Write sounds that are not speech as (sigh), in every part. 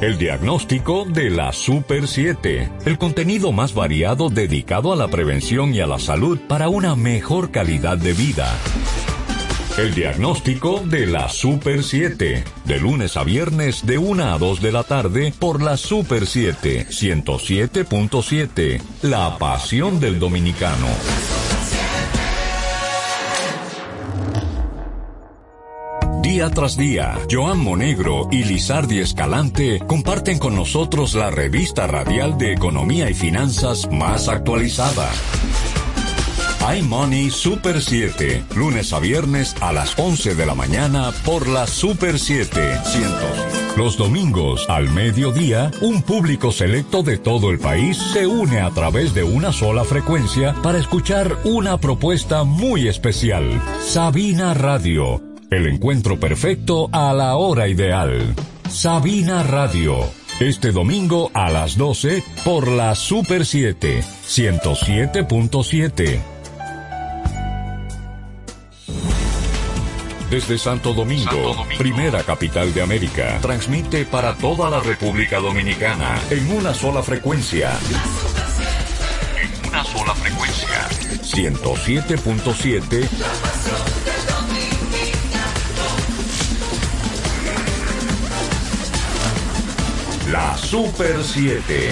El diagnóstico de la Super 7. El contenido más variado dedicado a la prevención y a la salud para una mejor calidad de vida. El diagnóstico de la Super 7. De lunes a viernes de 1 a 2 de la tarde por la Super 7 107.7. La pasión del dominicano. Día tras día, Joan Monegro y Lizardi Escalante comparten con nosotros la revista radial de economía y finanzas más actualizada. iMoney Super 7, lunes a viernes a las 11 de la mañana por la Super 7 Los domingos al mediodía, un público selecto de todo el país se une a través de una sola frecuencia para escuchar una propuesta muy especial. Sabina Radio el encuentro perfecto a la hora ideal. Sabina Radio. Este domingo a las 12 por la Super 7, 107.7. Desde Santo Domingo, Santo Domingo, primera capital de América, transmite para toda la República Dominicana en una sola frecuencia. En una sola frecuencia. 107.7 La Super 7.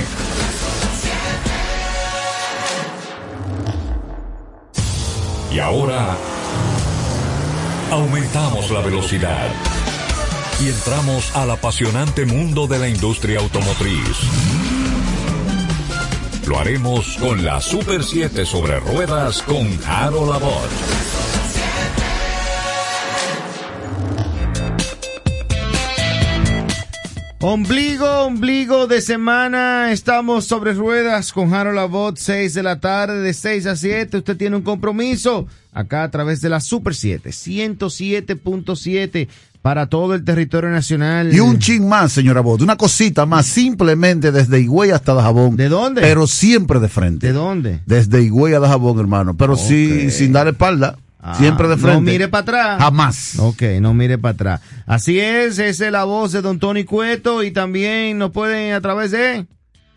Y ahora aumentamos la velocidad y entramos al apasionante mundo de la industria automotriz. Lo haremos con la Super 7 sobre ruedas con Harold Abbott. Ombligo, ombligo de semana. Estamos sobre ruedas con Harold Abbott, 6 de la tarde, de 6 a 7. Usted tiene un compromiso acá a través de la Super 7, 107.7 para todo el territorio nacional. Y un ching más, señora Abbott, una cosita más, simplemente desde Higüey hasta Dajabón. ¿De dónde? Pero siempre de frente. ¿De dónde? Desde Higüey a Dajabón, hermano. Pero sí, sin dar espalda. Ah, Siempre de frente. No mire para atrás. Jamás. Ok, no mire para atrás. Así es, esa es la voz de don Tony Cueto y también nos pueden a través de...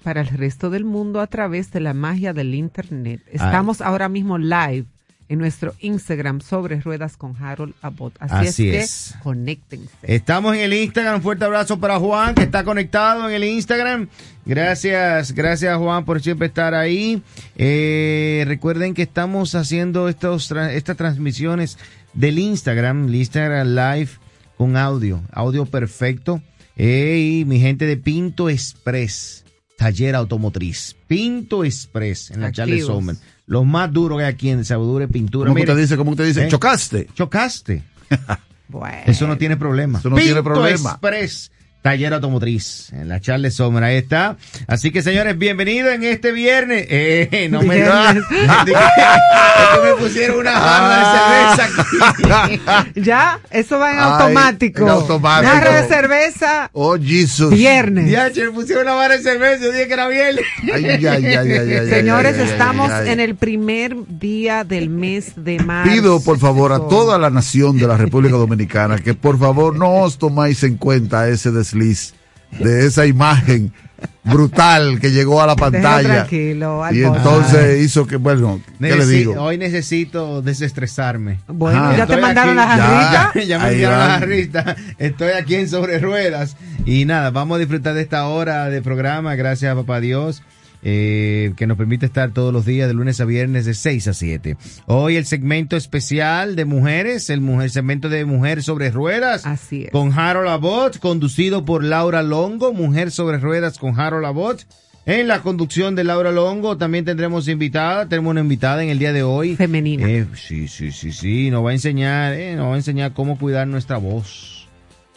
Para el resto del mundo a través de la magia del Internet. Estamos ahora mismo live en nuestro Instagram sobre ruedas con Harold Abbott. Así, es, que conéctense. Estamos en el Instagram. Un fuerte abrazo para Juan, que está conectado en el Instagram. Gracias, gracias Juan por siempre estar ahí. Eh, recuerden que estamos haciendo estos, estas transmisiones del Instagram, el Instagram Live con audio, audio perfecto. y mi gente de Pinto Express, taller automotriz. Pinto Express en la Charles Sommer los más duros que hay aquí en Saudure Pintura. ¿Cómo usted dice? ¿Cómo usted dice? ¿Eh? ¿Chocaste? Chocaste. (laughs) bueno. Eso no tiene problema. Eso no tiene problema. Express. Taller Automotriz, en la Charles Sombra, ahí está. Así que señores, bienvenidos en este viernes. Eh, no me da. (laughs) me pusieron una barra de cerveza aquí. (laughs) Ya, eso va en automático. En automático. Barra de cerveza. Oh, Jesus. Viernes. Ya, me pusieron una barra de cerveza, yo dije que era viernes. Ay, ay, ay, ay, Señores, estamos en el primer día del mes de marzo. Pido, por favor, a toda la nación de la República Dominicana que por favor no os tomáis en cuenta ese deseo de esa imagen brutal que llegó a la pantalla. y entonces hizo que, bueno, ¿qué le digo? Hoy necesito desestresarme. Bueno, ya te mandaron las jarritas. (laughs) Ya, me enviaron las jarritas. Estoy aquí en Sobre Ruedas. Y nada, vamos a disfrutar de esta hora de programa. Gracias a Papá Dios eh, que nos permite estar todos los días de lunes a viernes de 6 a 7. Hoy el segmento especial de mujeres, el, mujer, segmento de Mujer sobre Ruedas. Así es. Con Harold Abbott, conducido por Laura Longo, Mujer sobre Ruedas con Harold Abbott. En la conducción de Laura Longo también tendremos invitada, tenemos una invitada en el día de hoy. Femenina. Eh, sí, sí, sí, sí, nos va a enseñar, eh, nos va a enseñar cómo cuidar nuestra voz.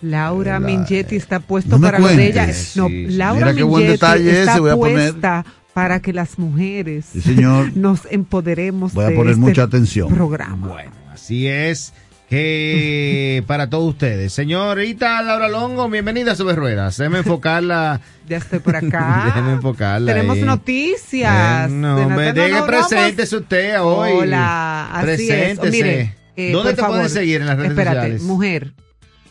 Laura Mingetti está puesto para lo de ella. No, Laura Mingetti está puesta para que las mujeres (laughs) nos empoderemos voy a poner este mucha atención. programa. Bueno, así es que (laughs) para todos ustedes. Señorita Laura Longo, bienvenida a Sobre Ruedas. Déjeme enfocarla. (laughs) ya estoy por acá. Déjeme enfocarla. Tenemos noticias. no, me deje presente usted hoy. Hola, así es. mire, eh, ¿Dónde te pueden seguir en las redes espérate, mujer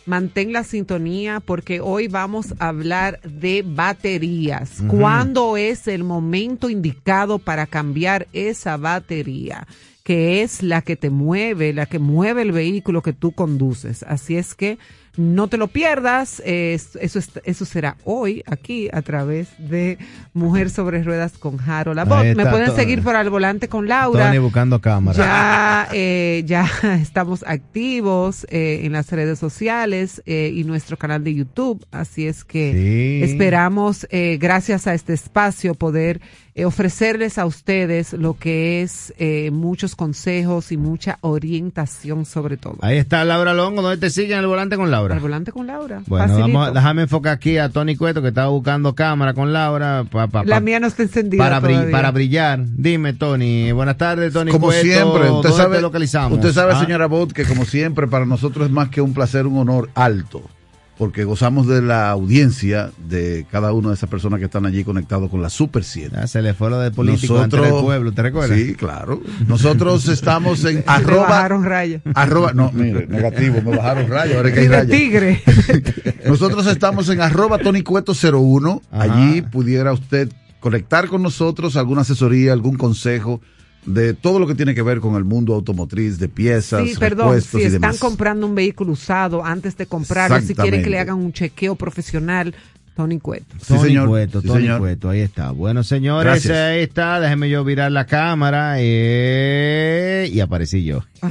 mantén la sintonía porque hoy vamos a hablar de baterías. ¿Cuándo es el momento indicado para cambiar esa batería? que es la que te mueve, la que mueve el vehículo que tú conduces. Así es que no te lo pierdas. eso, eso será hoy aquí a través de Mujer sobre Ruedas con Harold Me pueden seguir por al volante con Laura. Tony buscando cámara. Ya, eh, ya (laughs) estamos activos eh, en las redes sociales eh, y nuestro canal de YouTube. Así es que esperamos, gracias a este espacio, poder ofrecerles a ustedes lo que es muchos consejos y mucha orientación sobre todo. Ahí está Laura Longo, donde te siguen al volante con Laura. Al volante con Laura. Bueno, vamos, déjame enfocar aquí a Tony Cueto que estaba buscando cámara con Laura. la mía no está encendida. Para, para brillar. Dime, Tony. Buenas tardes, Tony como siempre, usted sabe, localizamos? Usted sabe, ¿Ah? señora Bot, que como siempre, para nosotros es más que un placer, un honor alto porque gozamos de la audiencia de cada una de esas personas que están allí conectados con la Super 7. Ah, se le fue lo de político Nosotros, el pueblo, ¿te recuerdas? Sí, claro. Nosotros (laughs) estamos en arroba. Me bajaron raya. Arroba, no, mire, negativo, me bajaron raya, ahora que hay raya. tigre. (laughs) Nosotros estamos en arroba Tony Cueto 01. Allí pudiera usted conectar con nosotros alguna asesoría, algún consejo de todo lo que tiene que ver con el mundo automotriz, de piezas, sí, perdón, si están comprando un vehículo usado antes de comprarlo, si quieren que le hagan un chequeo profesional, Tony Cueto. Sí, Tony Cueto, Tony Cueto, ahí está. Bueno, señores, ahí está. Déjenme yo virar la cámara eh, y aparecí yo. (laughs)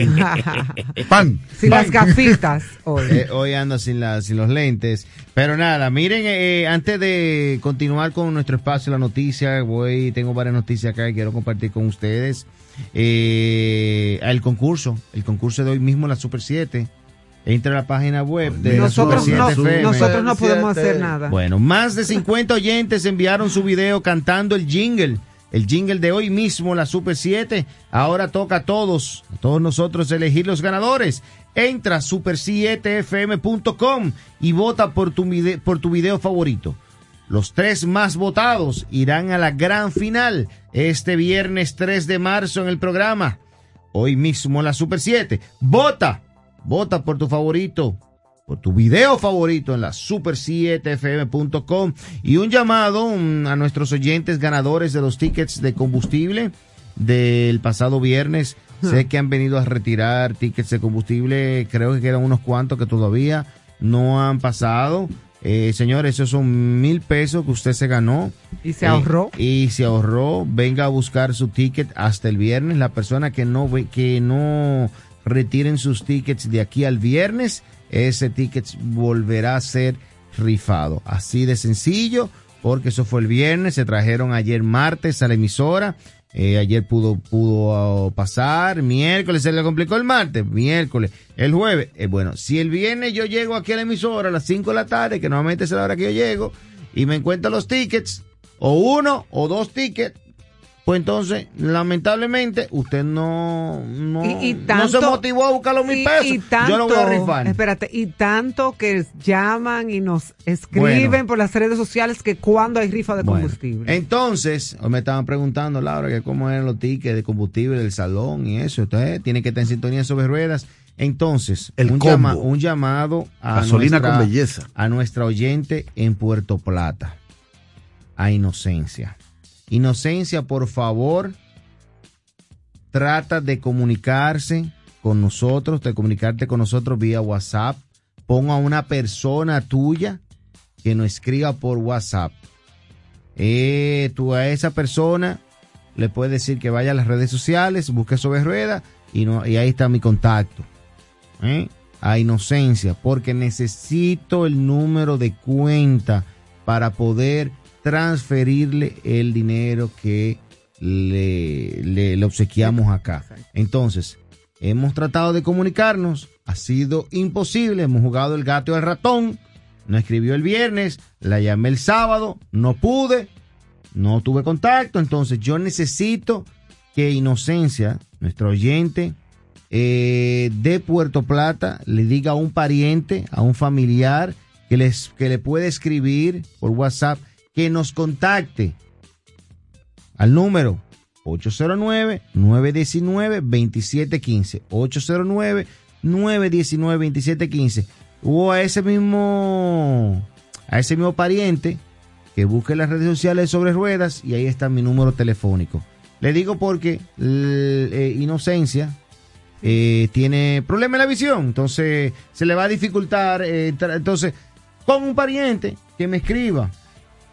¡Pan! Sin las gafitas hoy. Eh, hoy ando sin, la, sin los lentes. Pero nada, miren, eh, antes de continuar con nuestro espacio, la noticia, voy, tengo varias noticias acá y quiero compartir con ustedes. el concurso, el concurso de hoy mismo, la Super 7 Entra a la página web de nosotros, no, nosotros no podemos hacer nada. Bueno, más de 50 oyentes enviaron su video cantando el jingle. El jingle de hoy mismo, la Super 7. Ahora toca a todos, a todos nosotros elegir los ganadores. Entra a super7fm.com y vota por tu, por tu video favorito. Los tres más votados irán a la gran final este viernes 3 de marzo en el programa. Hoy mismo la Super 7. Vota Vota por tu favorito, por tu video favorito en la super7fm.com y un llamado a nuestros oyentes ganadores de los tickets de combustible del pasado viernes. Sé que han venido a retirar tickets de combustible, creo que quedan unos cuantos que todavía no han pasado. Eh, señores, esos son mil pesos que usted se ganó. Y se ahorró. Eh, y se ahorró. Venga a buscar su ticket hasta el viernes. La persona que no, que no retiren sus tickets de aquí al viernes, ese ticket volverá a ser rifado. Así de sencillo, porque eso fue el viernes, se trajeron ayer martes a la emisora. Eh, ayer pudo, pudo pasar, miércoles se le complicó el martes, miércoles, el jueves. Eh, bueno, si el viernes yo llego aquí a la emisora a las 5 de la tarde, que normalmente es la hora que yo llego, y me encuentro los tickets, o uno o dos tickets, pues entonces, lamentablemente, usted no, no, se motivó a buscar los mil pesos. Yo lo voy a rifar. Espérate, y tanto que llaman y nos escriben por las redes sociales que cuando hay rifa de combustible. entonces, hoy me estaban preguntando, Laura, que cómo eran los tickets de combustible del salón y eso. Usted tiene que estar en sintonía sobre ruedas. Entonces, un, un, llamado a Gasolina con belleza. a nuestra oyente en Puerto Plata, a Inocencia. Inocencia, por favor, trata de comunicarse con nosotros, de comunicarte con nosotros vía WhatsApp. Ponga a una persona tuya que nos escriba por WhatsApp. Eh, tú a esa persona le puedes decir que vaya a las redes sociales, busque sobre rueda y, y ahí está mi contacto. ¿eh? A Inocencia, porque necesito el número de cuenta para poder transferirle el dinero que le, le, obsequiamos acá. Entonces, hemos tratado de comunicarnos, ha sido imposible, hemos jugado el gato y el ratón, no escribió el viernes, la llamé el sábado, no pude, no tuve contacto, entonces yo necesito que Inocencia, nuestro oyente eh, de Puerto Plata, le diga a un pariente, a un familiar, que, les, que le puede escribir por WhatsApp que nos contacte al número 809-919-2715. 809-919-2715. o a ese mismo, a ese mismo pariente que busque las redes sociales sobre ruedas y ahí está mi número telefónico. Le digo porque eh, Inocencia eh, tiene problema en la visión, entonces se le va a dificultar. Eh, entonces, con un pariente que me escriba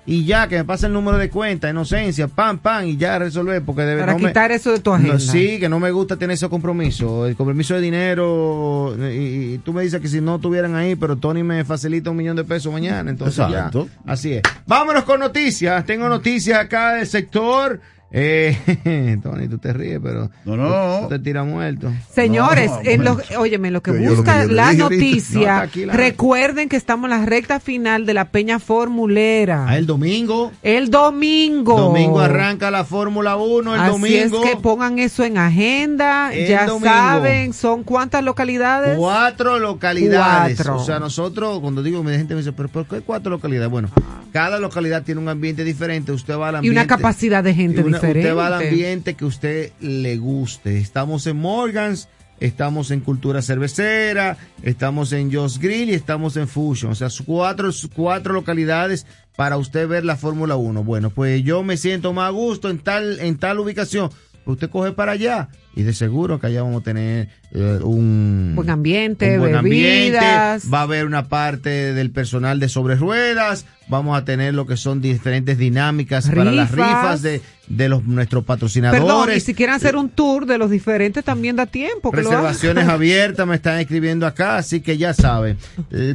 y ya que me pase el número de cuenta, inocencia, pam, pam, y ya resolver, porque debe Para quitar eso de tu agenda. sí, que no me gusta tener ese compromiso, el compromiso de dinero, y, tú me dices que si no estuvieran ahí, pero Tony me facilita un millón de pesos mañana, entonces ya, así es. Vámonos con noticias, tengo noticias acá del sector eh, (laughs) Tony, tú te ríes, pero no, no. te tira muerto. Señores, en lo, óyeme, lo que busca la noticia, recuerden que estamos en la recta final de la Peña Formulera. Ah, el domingo. El domingo. Domingo arranca la Fórmula 1, el Así domingo. es que pongan eso en agenda. ya saben, son cuántas localidades? Cuatro localidades. O sea, nosotros, cuando digo, mi gente me dice, ¿pero por qué cuatro localidades? Bueno, cada localidad tiene un ambiente diferente. Usted va al ambiente. Y una capacidad de gente diferente Usted va al ambiente que usted le guste. Estamos en Morgans, estamos en Cultura Cervecera, estamos en Joss Grill y estamos en Fusion. O sea, cuatro, cuatro localidades para usted ver la Fórmula 1. Bueno, pues yo me siento más a gusto en tal, en tal ubicación. Usted coge para allá y de seguro que allá vamos a tener eh, un buen ambiente, buen bebidas. va a haber una parte del personal de sobre ruedas, vamos a tener lo que son diferentes dinámicas para las rifas de, de los nuestros patrocinadores. Perdón, y si quieren hacer un tour de los diferentes también da tiempo. Reservaciones (laughs) abiertas me están escribiendo acá, así que ya saben.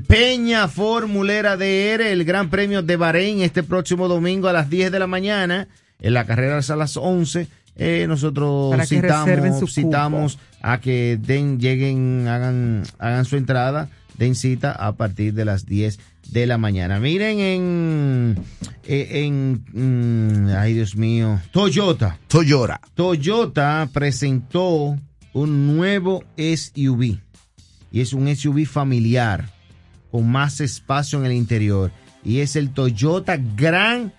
Peña Formulera DR, el Gran Premio de Bahrein este próximo domingo a las 10 de la mañana, en la carrera a las 11 eh, nosotros citamos, citamos a que den, lleguen, hagan, hagan su entrada, den cita a partir de las 10 de la mañana. Miren en, eh, en, mm, ay Dios mío, Toyota. Toyota. Toyota presentó un nuevo SUV y es un SUV familiar con más espacio en el interior y es el Toyota Grand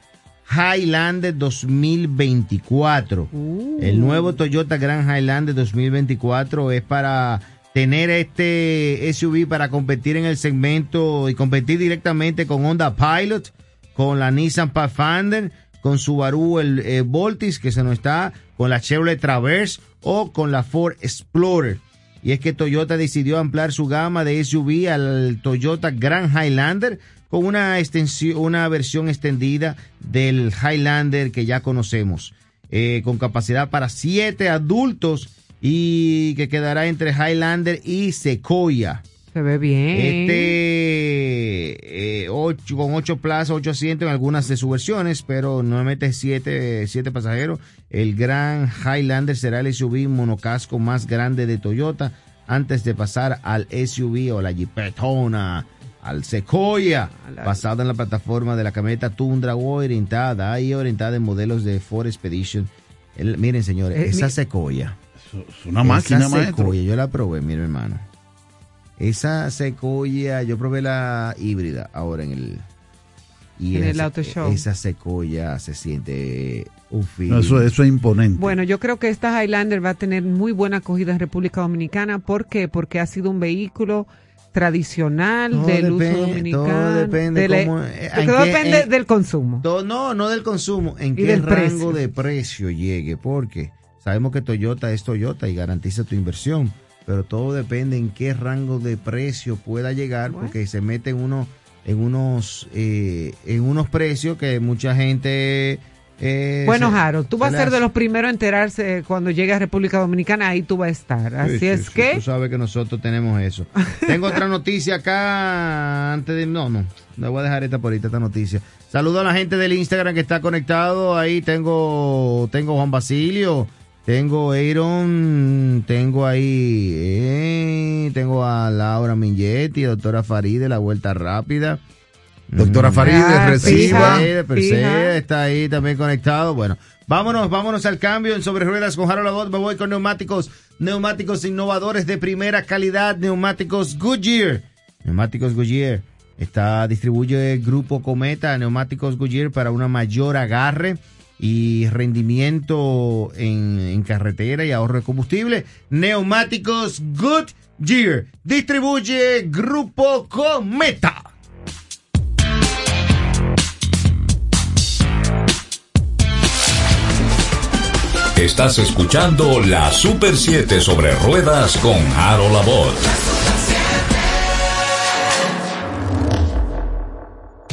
Highlander 2024. Uh. El nuevo Toyota Grand Highlander 2024 es para tener este SUV para competir en el segmento y competir directamente con Honda Pilot, con la Nissan Pathfinder, con Subaru el eh, Voltis que se nos está, con la Chevrolet Traverse o con la Ford Explorer. Y es que Toyota decidió ampliar su gama de SUV al Toyota Grand Highlander con una, extensión, una versión extendida del Highlander que ya conocemos, eh, con capacidad para siete adultos y que quedará entre Highlander y Sequoia. Se ve bien. Este, eh, ocho, con ocho plazas, ocho asientos en algunas de sus versiones, pero nuevamente siete, siete pasajeros. El Gran Highlander será el SUV monocasco más grande de Toyota antes de pasar al SUV o la Jeepetona al Sequoia, basada en la plataforma de la camioneta Tundra orientada y orientada en modelos de Ford Expedition. miren, señores, eh, esa Sequoia. Es una máquina, esa Sequoia, yo la probé, mi hermano. Esa Sequoia, yo probé la híbrida ahora en el y en el auto show. Esa Sequoia se siente un fin. eso, eso, es imponente. Bueno, yo creo que esta Highlander va a tener muy buena acogida en República Dominicana. ¿Por qué? Porque ha sido un vehículo tradicional del uso dominicano. Todo depende, depende del consumo. no, no del consumo, en qué rango de precio llegue, porque sabemos que Toyota es Toyota y garantiza tu inversión, pero todo depende en qué rango de precio pueda llegar, porque se mete en uno en unos eh, en unos precios que mucha gente eh, bueno, Jaro, tú vas a ser de los primeros a enterarse cuando llegue a República Dominicana, ahí tú vas a estar. Así es que. Tú sabes que nosotros tenemos eso. Tengo otra noticia acá antes de. No, no, me voy a dejar esta por ahorita, esta noticia. Saludo a la gente del Instagram que está conectado. Ahí tengo, tengo Juan Basilio, tengo Aaron, tengo ahí, eh, tengo a Laura Mingetti, doctora Faride, la vuelta rápida. Doctora Farideh, ah, reciba. está ahí también conectado. Bueno, vámonos, vámonos al cambio en Sobre Ruedas con Harold Abbott. Me voy con neumáticos, neumáticos innovadores de primera calidad, neumáticos Goodyear. Neumáticos Goodyear. Está, distribuye el grupo Cometa, neumáticos Goodyear para una mayor agarre y rendimiento en, en carretera y ahorro de combustible. Neumáticos Good Year. Distribuye Grupo Cometa. Estás escuchando la Super 7 sobre ruedas con Harold Labor.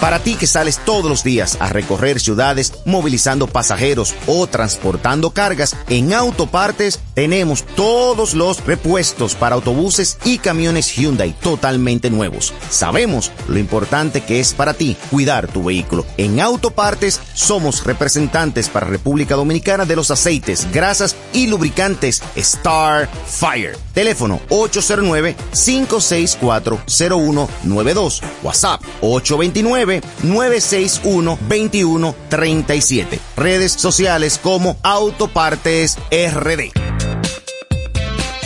Para ti que sales todos los días a recorrer ciudades movilizando pasajeros o transportando cargas, en Autopartes tenemos todos los repuestos para autobuses y camiones Hyundai totalmente nuevos. Sabemos lo importante que es para ti cuidar tu vehículo. En Autopartes somos representantes para República Dominicana de los aceites, grasas y lubricantes Star Fire. Teléfono 809-564-0192. WhatsApp 829-961-2137. Redes sociales como Autopartes RD.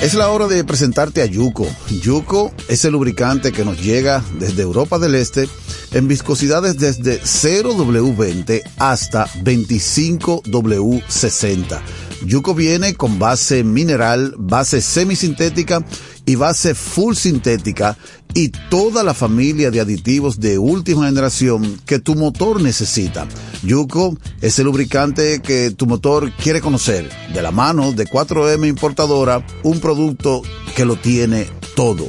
Es la hora de presentarte a Yuko. Yuko es el lubricante que nos llega desde Europa del Este en viscosidades desde 0W20 hasta 25W60 Yuko viene con base mineral, base semisintética y base full sintética y toda la familia de aditivos de última generación que tu motor necesita. Yuko es el lubricante que tu motor quiere conocer. De la mano de 4M Importadora, un producto que lo tiene todo.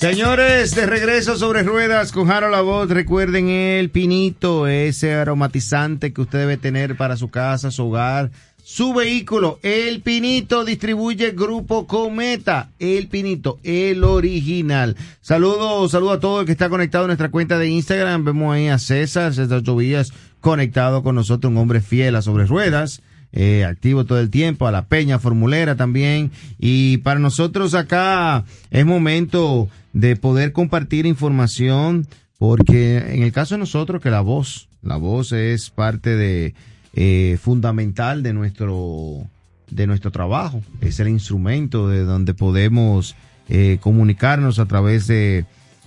Señores, de regreso sobre ruedas con Jaro La Voz, recuerden el pinito, ese aromatizante que usted debe tener para su casa, su hogar, su vehículo. El pinito distribuye Grupo Cometa, el pinito, el original. Saludos, saludo a todo el que está conectado a nuestra cuenta de Instagram. Vemos ahí a César, César Chovillas, conectado con nosotros, un hombre fiel a sobre ruedas. Eh, activo todo el tiempo, a la Peña Formulera también. Y para nosotros acá es momento de poder compartir información, porque en el caso de nosotros que la voz, la voz es parte de eh, fundamental de nuestro de nuestro trabajo, es el instrumento de donde podemos eh, comunicarnos a través de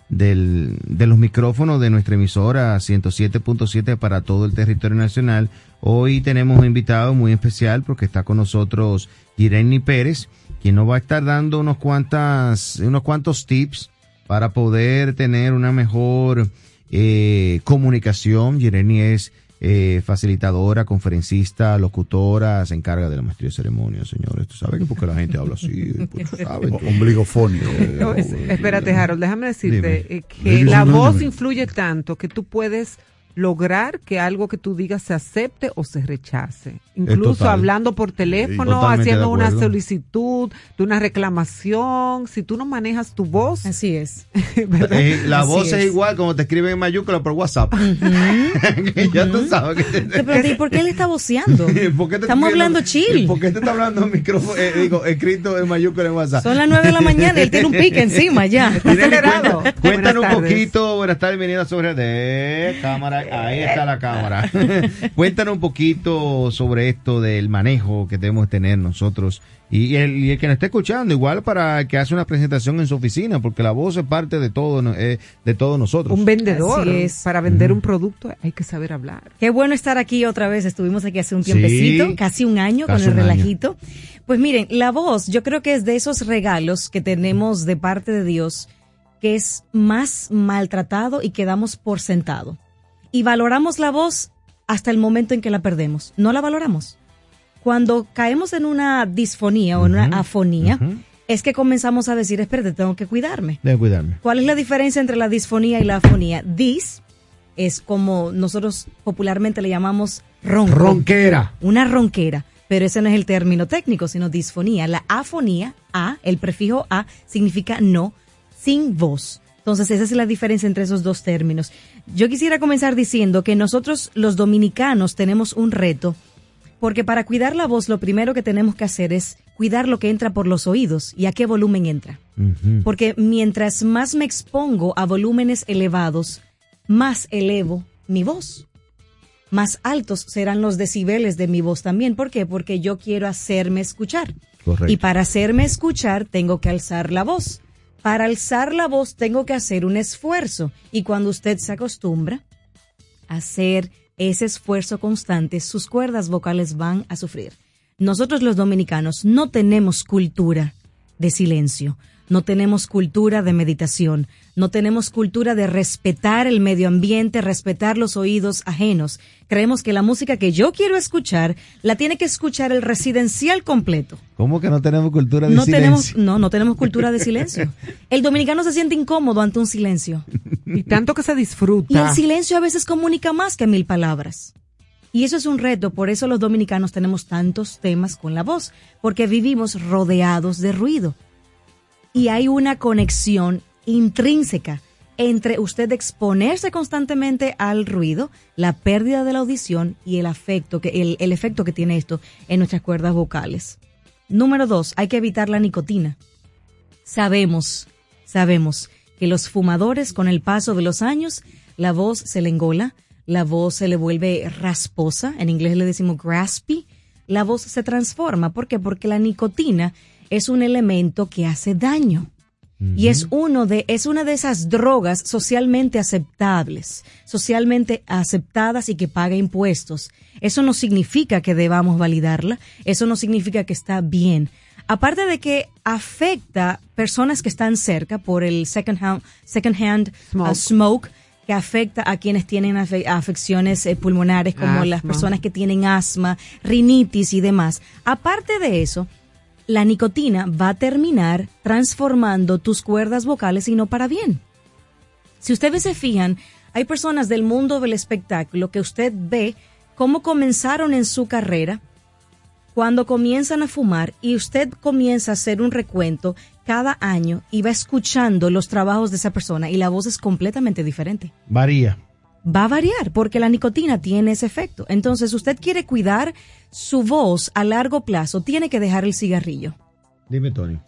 del, de los micrófonos de nuestra emisora 107.7 para todo el territorio nacional. Hoy tenemos un invitado muy especial porque está con nosotros Irene Pérez, quien nos va a estar dando unos cuantas, unos cuantos tips para poder tener una mejor eh, comunicación. Irene es eh, facilitadora, conferencista, locutora, se encarga de la maestría de ceremonias, señores. Tú sabes que porque la gente habla así, pues, ombligofónico. espérate, Harold, déjame decirte eh, que la voz influye tanto que tú puedes lograr que algo que tú digas se acepte o se rechace. Incluso hablando por teléfono, haciendo una solicitud de una reclamación, si tú no manejas tu voz. Así es. (laughs) Eh, la voz es. igual como te escriben en mayúscula por WhatsApp. (laughs) ya tú sabes. ¿Y por qué él está voceando? Estamos hablando chill. ¿Por qué te está hablando micrófono, eh, digo, escrito en mayúscula en WhatsApp? Son las nueve de la mañana y él tiene un pique encima ya. Está acelerado. Cuéntanos un poquito, buenas tardes, bienvenida sobre de cámara ahí está la cámara. (laughs) Cuéntanos un poquito sobre esto del manejo que debemos tener nosotros y el, que nos esté escuchando, igual para que hace una presentación en su oficina, porque la voz es parte de todo, eh, de todos nosotros. Un vendedor. Para vender un producto hay que saber hablar. Qué bueno estar aquí otra vez. Estuvimos aquí hace un tiempecito, casi un año con el relajito. Pues miren, la voz, yo creo que es de esos regalos que tenemos de parte de Dios que es más maltratado y que damos por sentado y valoramos la voz hasta el momento en que la perdemos. No la valoramos. Cuando caemos en una disfonía o en una afonía, es que comenzamos a decir, espérate, tengo que cuidarme. Debo cuidarme. ¿Cuál es la diferencia entre la disfonía y la afonía? Dis es como nosotros popularmente le llamamos ronco. Ronquera. Una ronquera. Pero ese no es el término técnico, sino disfonía. La afonía, A, el prefijo A, significa no, sin voz. Entonces, esa es la diferencia entre esos dos términos. Yo quisiera comenzar diciendo que nosotros los dominicanos tenemos un reto, porque para cuidar la voz lo primero que tenemos que hacer es cuidar lo que entra por los oídos y a qué volumen entra. Porque mientras más me expongo a volúmenes elevados, más elevo mi voz. Más altos serán los decibeles de mi voz también. ¿Por qué? Porque yo quiero hacerme escuchar. Y para hacerme escuchar tengo que alzar la voz para alzar la voz tengo que hacer un esfuerzo y cuando usted se acostumbra a hacer ese esfuerzo constante, sus cuerdas vocales van a sufrir. Nosotros los dominicanos no tenemos cultura de silencio. No tenemos cultura de meditación, no tenemos cultura de respetar el medio ambiente, respetar los oídos ajenos. Creemos que la música que yo quiero escuchar la tiene que escuchar el residencial completo. ¿Cómo que no tenemos cultura de silencio? Tenemos, no, no tenemos cultura de silencio. (laughs) El dominicano se siente incómodo ante un silencio. Y tanto que se disfruta. Y el silencio a veces comunica más que mil palabras. Y eso es un reto, por eso los dominicanos tenemos tantos temas con la voz, porque vivimos rodeados de ruido y hay una conexión intrínseca entre usted exponerse constantemente al ruido, la pérdida de la audición y el, afecto que, el, el efecto que tiene esto en nuestras cuerdas vocales. Número dos, hay que evitar la nicotina. Sabemos, sabemos que los fumadores con el paso de los años, la voz se le engola, la voz se le vuelve rasposa, en inglés le decimos graspy, la voz se transforma. ¿Por qué? Porque la nicotina es un elemento que hace daño. Y es uno de, es una de esas drogas socialmente aceptables, socialmente aceptadas y que paga impuestos. Eso no significa que debamos validarla, eso no significa que está bien. Aparte de que afecta personas que están cerca por el second hand, uh, smoke. que afecta a quienes tienen afecciones eh, pulmonares como las personas que tienen asma, rinitis y demás. Aparte de eso, la nicotina va a terminar transformando tus cuerdas vocales y no para bien. Si ustedes se fijan, hay personas del mundo del espectáculo que usted ve cómo comenzaron en su carrera cuando comienzan a fumar y usted comienza a hacer un recuento cada año y va escuchando los trabajos de esa persona y la voz es completamente diferente. Varía va a variar porque la nicotina tiene ese efecto. Entonces, usted quiere cuidar su voz a largo plazo, tiene que dejar el cigarrillo. Dime, Tony.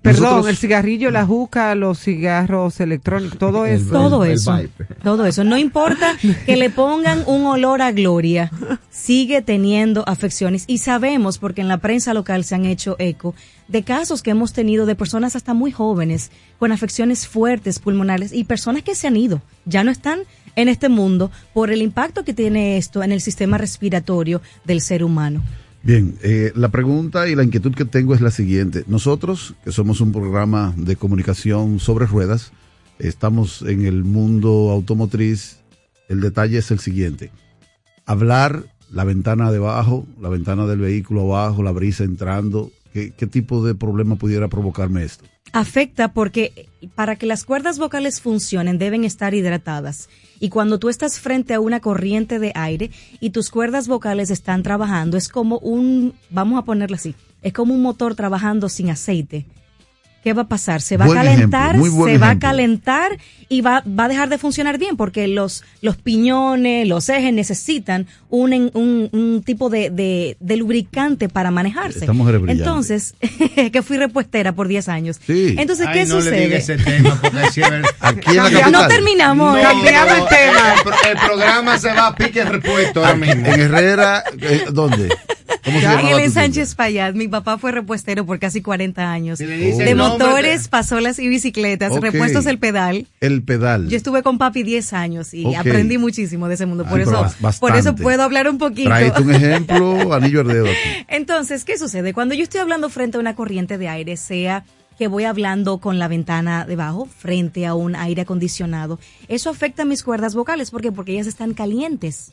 Perdón, el cigarrillo, la juca, los cigarros electrónicos, todo eso. todo eso. todo eso. No importa que le pongan un olor a gloria, sigue teniendo afecciones. Y sabemos, porque en la prensa local se han hecho eco, de casos que hemos tenido de personas hasta muy jóvenes con afecciones fuertes pulmonares y personas que se han ido, ya no están en este mundo por el impacto que tiene esto en el sistema respiratorio del ser humano. Bien, eh, la pregunta y la inquietud que tengo es la siguiente. Nosotros, que somos un programa de comunicación sobre ruedas, estamos en el mundo automotriz. El detalle es el siguiente. Hablar la ventana debajo, la ventana del vehículo abajo, la brisa entrando, ¿qué, qué tipo de problema pudiera provocarme esto? Afecta porque para que las cuerdas vocales funcionen deben estar hidratadas. Y cuando tú estás frente a una corriente de aire y tus cuerdas vocales están trabajando, es como un, vamos a ponerlo así, es como un motor trabajando sin aceite. ¿Qué va a pasar? Se va a calentar, se va a calentar y va, va a dejar de funcionar bien porque los, los piñones, los ejes necesitan un, un, un tipo de, de, lubricante para manejarse. Estamos Entonces, (laughs) que fui repuestera por 10 años. Sí. Entonces, ¿qué no sucede? Le ese tema porque (laughs) Aquí en la capital. No terminamos. No, cambiamos el tema. El, programa se va a pique repuesto ahora mismo. En Herrera, eh, ¿dónde? ¿Cómo se en Sánchez Payat. Mi papá fue repuestero por casi 40 años. De motores, pasolas y bicicletas. Repuestos el pedal. El pedal. Yo estuve con papi 10 años y aprendí muchísimo de ese mundo. Por eso, por eso puedo hablar un poquito. Trae un ejemplo, (laughs) anillo al dedo aquí. Entonces, ¿qué sucede? Cuando yo estoy hablando frente a una corriente de aire, sea que voy hablando con la ventana debajo, frente a un aire acondicionado, eso afecta a mis cuerdas vocales. ¿Por qué? Porque ellas están calientes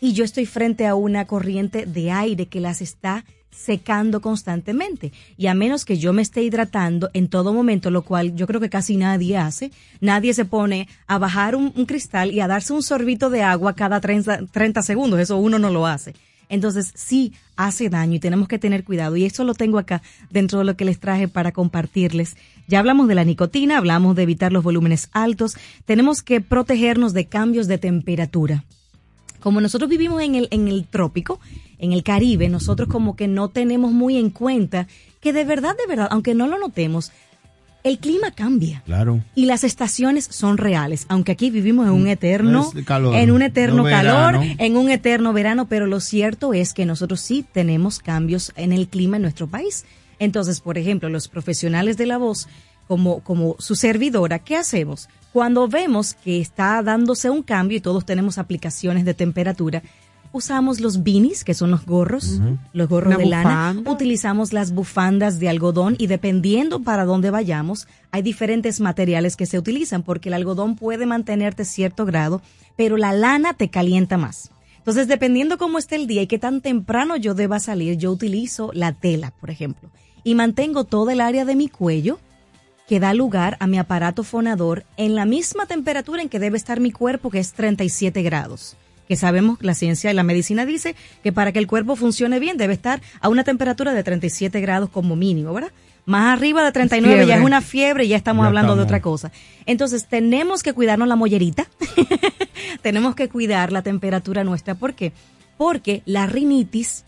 y yo estoy frente a una corriente de aire que las está secando constantemente. Y a menos que yo me esté hidratando en todo momento, lo cual yo creo que casi nadie hace, nadie se pone a bajar un, cristal y a darse un sorbito de agua cada 30, 30, segundos. Eso uno no lo hace. Entonces sí hace daño y tenemos que tener cuidado. Y eso lo tengo acá dentro de lo que les traje para compartirles. Ya hablamos de la nicotina, hablamos de evitar los volúmenes altos. Tenemos que protegernos de cambios de temperatura como nosotros vivimos en el, en el trópico, en el Caribe, nosotros como que no tenemos muy en cuenta que de verdad, de verdad, aunque no lo notemos, el clima cambia. Claro. Y las estaciones son reales, aunque aquí vivimos en un mm, eterno calor, en un eterno calor, en un eterno verano, pero lo cierto es que nosotros sí tenemos cambios en el clima en nuestro país. Entonces, por ejemplo, los profesionales de la voz como como su servidora, ¿qué hacemos? Cuando vemos que está dándose un cambio y todos tenemos aplicaciones de temperatura, usamos los beanies, que son los gorros, los gorros de lana, utilizamos las bufandas de algodón y dependiendo para dónde vayamos, hay diferentes materiales que se utilizan porque el algodón puede mantenerte cierto grado, pero la lana te calienta más. Entonces, dependiendo cómo esté el día y qué tan temprano yo deba salir, yo utilizo la tela, por ejemplo, y mantengo todo el área de mi cuello que da lugar a mi aparato fonador en la misma temperatura en que debe estar mi cuerpo, que es 37 grados. Que sabemos, la ciencia y la medicina dice que para que el cuerpo funcione bien debe estar a una temperatura de 37 grados como mínimo, ¿verdad? Más arriba de 39 ya es una fiebre y ya estamos hablando de otra cosa. Entonces tenemos que cuidarnos la mollerita, (laughs) tenemos que cuidar la temperatura nuestra. ¿Por qué? Porque la rinitis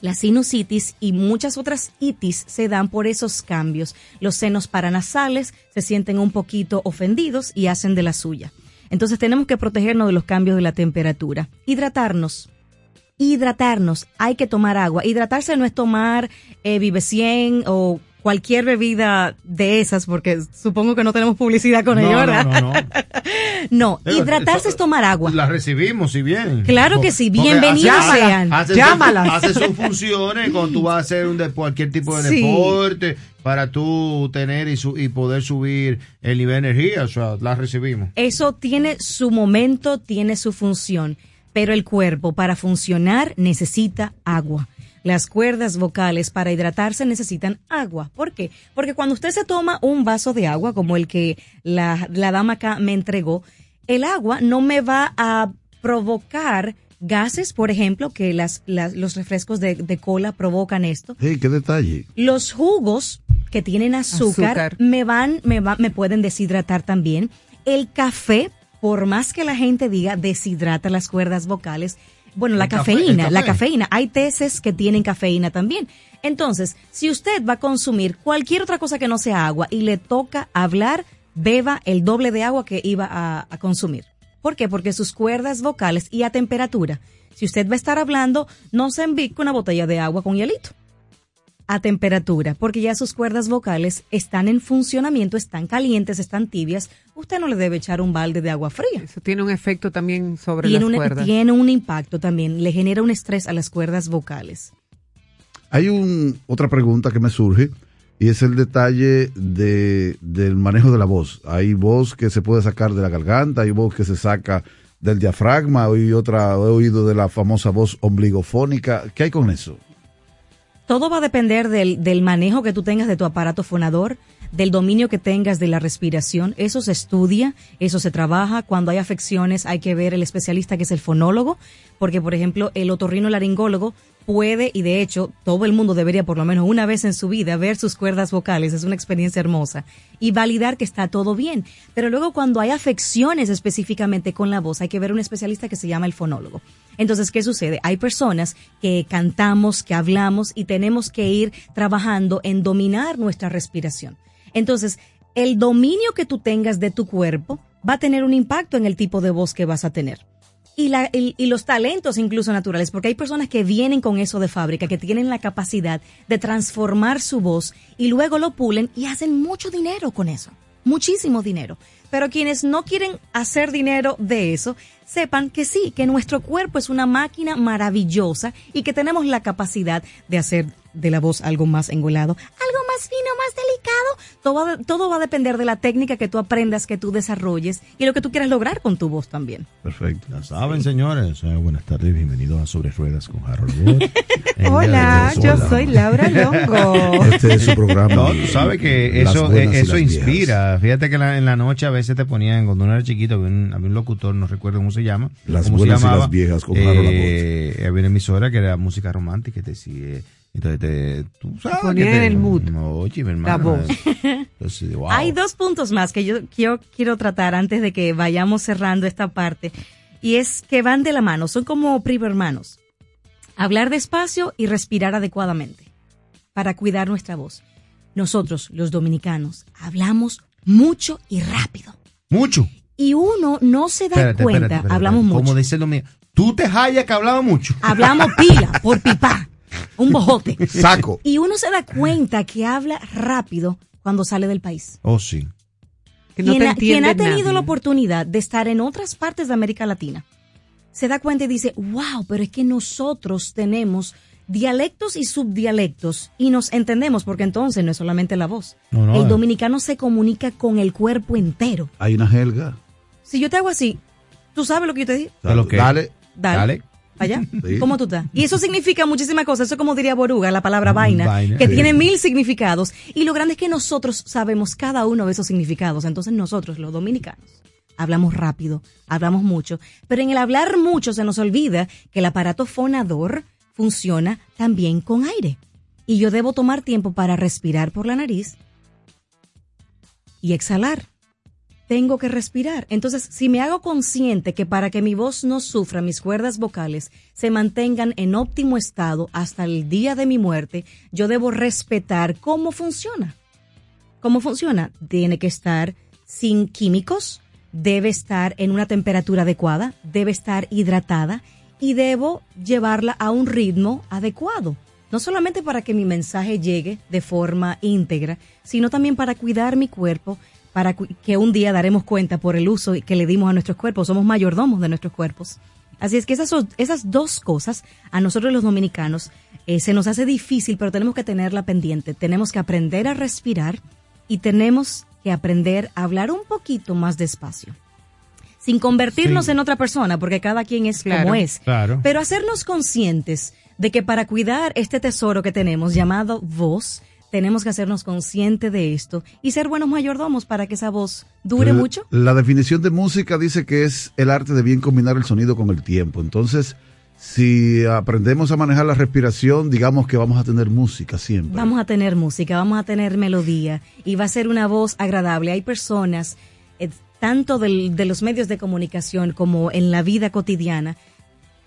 la sinusitis y muchas otras itis se dan por esos cambios. Los senos paranasales se sienten un poquito ofendidos y hacen de la suya. Entonces tenemos que protegernos de los cambios de la temperatura. Hidratarnos. Hidratarnos. Hay que tomar agua. Hidratarse no es tomar eh, Vive 100 o cualquier bebida de esas, porque supongo que no tenemos publicidad con ello, ¿verdad? No, no, (laughs) no. hidratarse es tomar agua. La recibimos, si bien. Claro que sí, bienvenidos sean. Llámalas. Hace sus funciones (laughs) cuando tú vas a hacer un cualquier tipo de deporte para tú tener y, su, y poder subir el nivel de energía, o sea, la recibimos. Eso tiene su momento, tiene su función, pero el cuerpo para funcionar necesita agua. Las cuerdas vocales para hidratarse necesitan agua. ¿Por qué? Porque cuando usted se toma un vaso de agua, como el que la, dama acá me entregó, el agua no me va a provocar gases, por ejemplo, que las, los refrescos de, cola provocan esto. Sí, qué detalle. Los jugos que tienen azúcar, me van, me va, me pueden deshidratar también. El café, por más que la gente diga deshidrata las cuerdas vocales, bueno, la cafeína, la cafeína. Hay teces que tienen cafeína también. Entonces, si usted va a consumir cualquier otra cosa que no sea agua y le toca hablar, beba el doble de agua que iba a, consumir. ¿Por qué? Porque sus cuerdas vocales y a temperatura. Si usted va a estar hablando, no se envique una botella de agua con hielito a temperatura, porque ya sus cuerdas vocales están en funcionamiento, están calientes, están tibias. Usted no le debe echar un balde de agua fría. Eso tiene un efecto también sobre las cuerdas. Tiene un impacto también, le genera un estrés a las cuerdas vocales. Hay un, otra pregunta que me surge y es el detalle de, del manejo de la voz. Hay voz que se puede sacar de la garganta, hay voz que se saca del diafragma, hay otra, he oído de la famosa voz ombligofónica. ¿Qué hay con eso? Todo va a depender del, del, manejo que tú tengas de tu aparato fonador, del dominio que tengas de la respiración. Eso se estudia, eso se trabaja. Cuando hay afecciones hay que ver el especialista que es el fonólogo, porque por ejemplo el otorrino laringólogo puede, y de hecho todo el mundo debería por lo menos una vez en su vida ver sus cuerdas vocales, es una experiencia hermosa, y validar que está todo bien. Pero luego cuando hay afecciones específicamente con la voz, hay que ver un especialista que se llama el fonólogo. Entonces, ¿qué sucede? Hay personas que cantamos, que hablamos y tenemos que ir trabajando en dominar nuestra respiración. Entonces, el dominio que tú tengas de tu cuerpo va a tener un impacto en el tipo de voz que vas a tener y, los talentos incluso naturales, porque hay personas que vienen con eso de fábrica, que tienen la capacidad de transformar su voz y luego lo pulen y hacen mucho dinero con eso, muchísimo dinero. Pero quienes no quieren hacer dinero de eso, sepan que sí, que nuestro cuerpo es una máquina maravillosa y que tenemos la capacidad de hacer de la voz algo más engolado, algo más fino, más delicado. Todo va, todo va a depender de la técnica que tú aprendas, que tú desarrolles y lo que tú quieras lograr con tu voz también. Perfecto. Ya saben, señores. Eh, buenas tardes, bienvenidos a Sobre Ruedas con Harold (laughs) Hola, yo soy Laura Longo. (laughs) Este es su programa. No, tú sabes que eso, eh, eso inspira. Fíjate que en la noche a veces te ponían, cuando uno era chiquito, había un, había un locutor, no recuerdo cómo se llama. Las buenas y las viejas con Harold eh, Había una emisora que era música romántica y te decía entonces, te, tú sabes en el mood. oye, mi hermano. (laughs) Hay dos puntos más que yo quiero, quiero tratar antes de que vayamos cerrando esta parte. Y es que van de la mano, son como primo hermanos. Hablar despacio y respirar adecuadamente para cuidar nuestra voz. Nosotros, los dominicanos, hablamos mucho y rápido. Mucho. Y uno no se da cuenta, hablamos mucho. Como dice lo mío, tú te hallas que hablamos mucho. Hablamos pila, por pipa (laughs) un bojote. Saco. Y uno se da cuenta que habla rápido cuando sale del país. Oh, sí. quien, ha, tenido la oportunidad de estar en otras partes de América Latina se da cuenta y dice, wow, pero es que nosotros tenemos dialectos y subdialectos y nos entendemos porque entonces no es solamente la voz. el eh. dominicano se comunica con el cuerpo entero. Hay una jelga. Si yo te hago así, ¿tú sabes lo que yo te digo? Dale. Dale. Dale. ¿Allá? ¿Cómo tú estás? Y eso significa muchísimas cosas. Eso como diría Boruga, la palabra vaina, que tiene mil significados. Y lo grande es que nosotros sabemos cada uno de esos significados. Entonces nosotros, los dominicanos, hablamos rápido, hablamos mucho. Pero en el hablar mucho se nos olvida que el aparato fonador funciona también con aire. Y yo debo tomar tiempo para respirar por la nariz y exhalar tengo que respirar. Entonces, si me hago consciente que para que mi voz no sufra, mis cuerdas vocales se mantengan en óptimo estado hasta el día de mi muerte, yo debo respetar cómo funciona. ¿Cómo funciona? Tiene que estar sin químicos, debe estar en una temperatura adecuada, debe estar hidratada y debo llevarla a un ritmo adecuado. No solamente para que mi mensaje llegue de forma íntegra, sino también para cuidar mi cuerpo para que un día daremos cuenta por el uso que le dimos a nuestros cuerpos. Somos mayordomos de nuestros cuerpos. Así es que esas, esas dos cosas a nosotros los dominicanos eh, se nos hace difícil, pero tenemos que tenerla pendiente. Tenemos que aprender a respirar y tenemos que aprender a hablar un poquito más despacio. Sin convertirnos en otra persona, porque cada quien es como es. Pero hacernos conscientes de que para cuidar este tesoro que tenemos llamado voz, tenemos que hacernos conscientes de esto y ser buenos mayordomos para que esa voz dure mucho. La definición de música dice que es el arte de bien combinar el sonido con el tiempo. Entonces, si aprendemos a manejar la respiración, digamos que vamos a tener música siempre. Vamos a tener música, vamos a tener melodía y va a ser una voz agradable. Hay personas, eh, tanto de los medios de comunicación como en la vida cotidiana,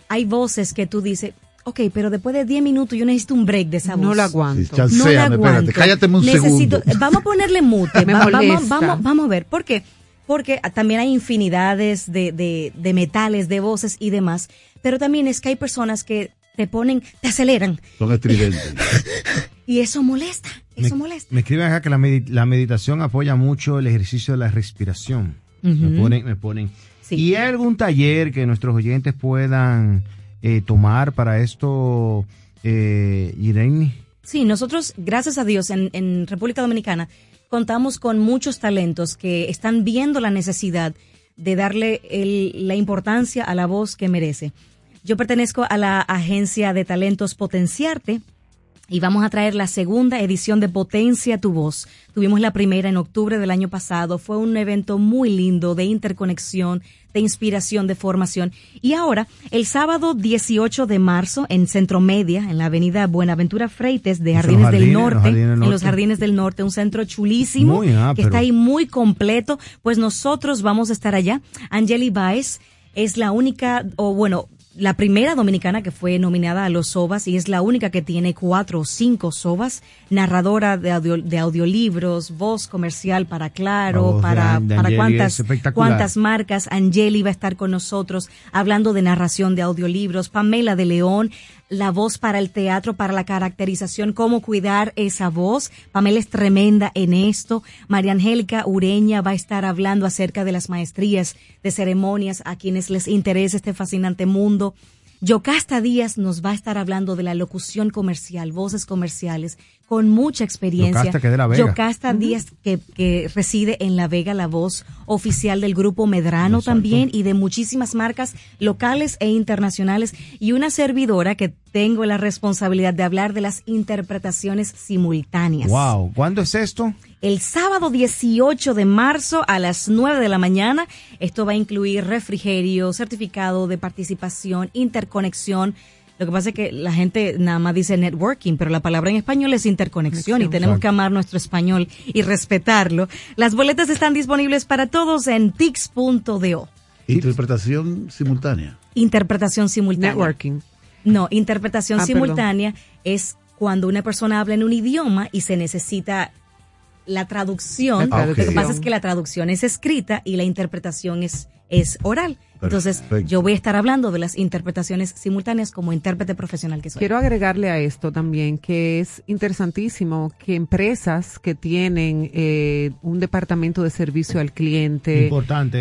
hay voces que tú dices, Ok, pero después de 10 minutos yo necesito un break de esa voz. No la aguanto. no la aguanto. cállate un segundo. Vamos a ponerle (laughs) mute. vamos, vamos, vamos, a ver. ¿Por qué? Porque también hay infinidades de, de, de metales, de voces y demás. Pero también es que hay personas que te ponen, te aceleran. Son estridentes. (laughs) y eso molesta, eso molesta. Me escriben acá que la, la, meditación apoya mucho el ejercicio de la respiración. Me ponen, me ponen. ¿Y hay algún taller que nuestros oyentes puedan eh, tomar para esto, eh, Irene? Sí, nosotros, gracias a Dios, en, en República Dominicana contamos con muchos talentos que están viendo la necesidad de darle el, la importancia a la voz que merece. Yo pertenezco a la agencia de talentos Potenciarte y vamos a traer la segunda edición de Potencia tu Voz. Tuvimos la primera en octubre del año pasado. Fue un evento muy lindo de interconexión, de inspiración, de formación. Y ahora, el sábado 18 de marzo, en Centro Media, en la avenida Buenaventura Freites de Jardines, del Norte, en los Jardines del Norte, un centro chulísimo, que está ahí muy completo, pues nosotros vamos a estar allá. Angeli Baez es la única, o bueno, la primera dominicana que fue nominada a los SOBAS y es la única que tiene cuatro o cinco SOBAS, narradora de, de audiolibros, voz comercial para Claro, para, para cuántas, cuántas marcas. Angeli va a estar con nosotros hablando de narración de audiolibros, Pamela de León, la voz para el teatro, para la caracterización, cómo cuidar esa voz. Pamela es tremenda en esto. María Angélica Ureña va a estar hablando acerca de las maestrías de ceremonias a quienes les interesa este fascinante mundo. Yocasta Díaz nos va a estar hablando de la locución comercial, voces comerciales, con mucha experiencia. Yocasta, que de la Vega. Yocasta Díaz, que, que, reside en La Vega, la voz oficial del grupo Medrano Exacto. también y de muchísimas marcas locales e internacionales. Y una servidora que tengo la responsabilidad de hablar de las interpretaciones simultáneas. Wow, ¿cuándo es esto? El sábado 18 de marzo a las 9 de la mañana. Esto va a incluir refrigerio, certificado de participación, interconexión. Lo que pasa es que la gente nada más dice networking, pero la palabra en español es interconexión y tenemos que amar nuestro español y respetarlo. Las boletas están disponibles para todos en tix.do. Interpretación simultánea. Interpretación simultánea. Networking. No, interpretación ah, simultánea perdón. es cuando una persona habla en un idioma y se necesita la traducción. Ah, okay. Lo que pasa es que la traducción es escrita y la interpretación es, es oral. Entonces, Perfecto. yo voy a estar hablando de las interpretaciones simultáneas como intérprete profesional que soy. Quiero agregarle a esto también que es interesantísimo que empresas que tienen eh, un departamento de servicio al cliente,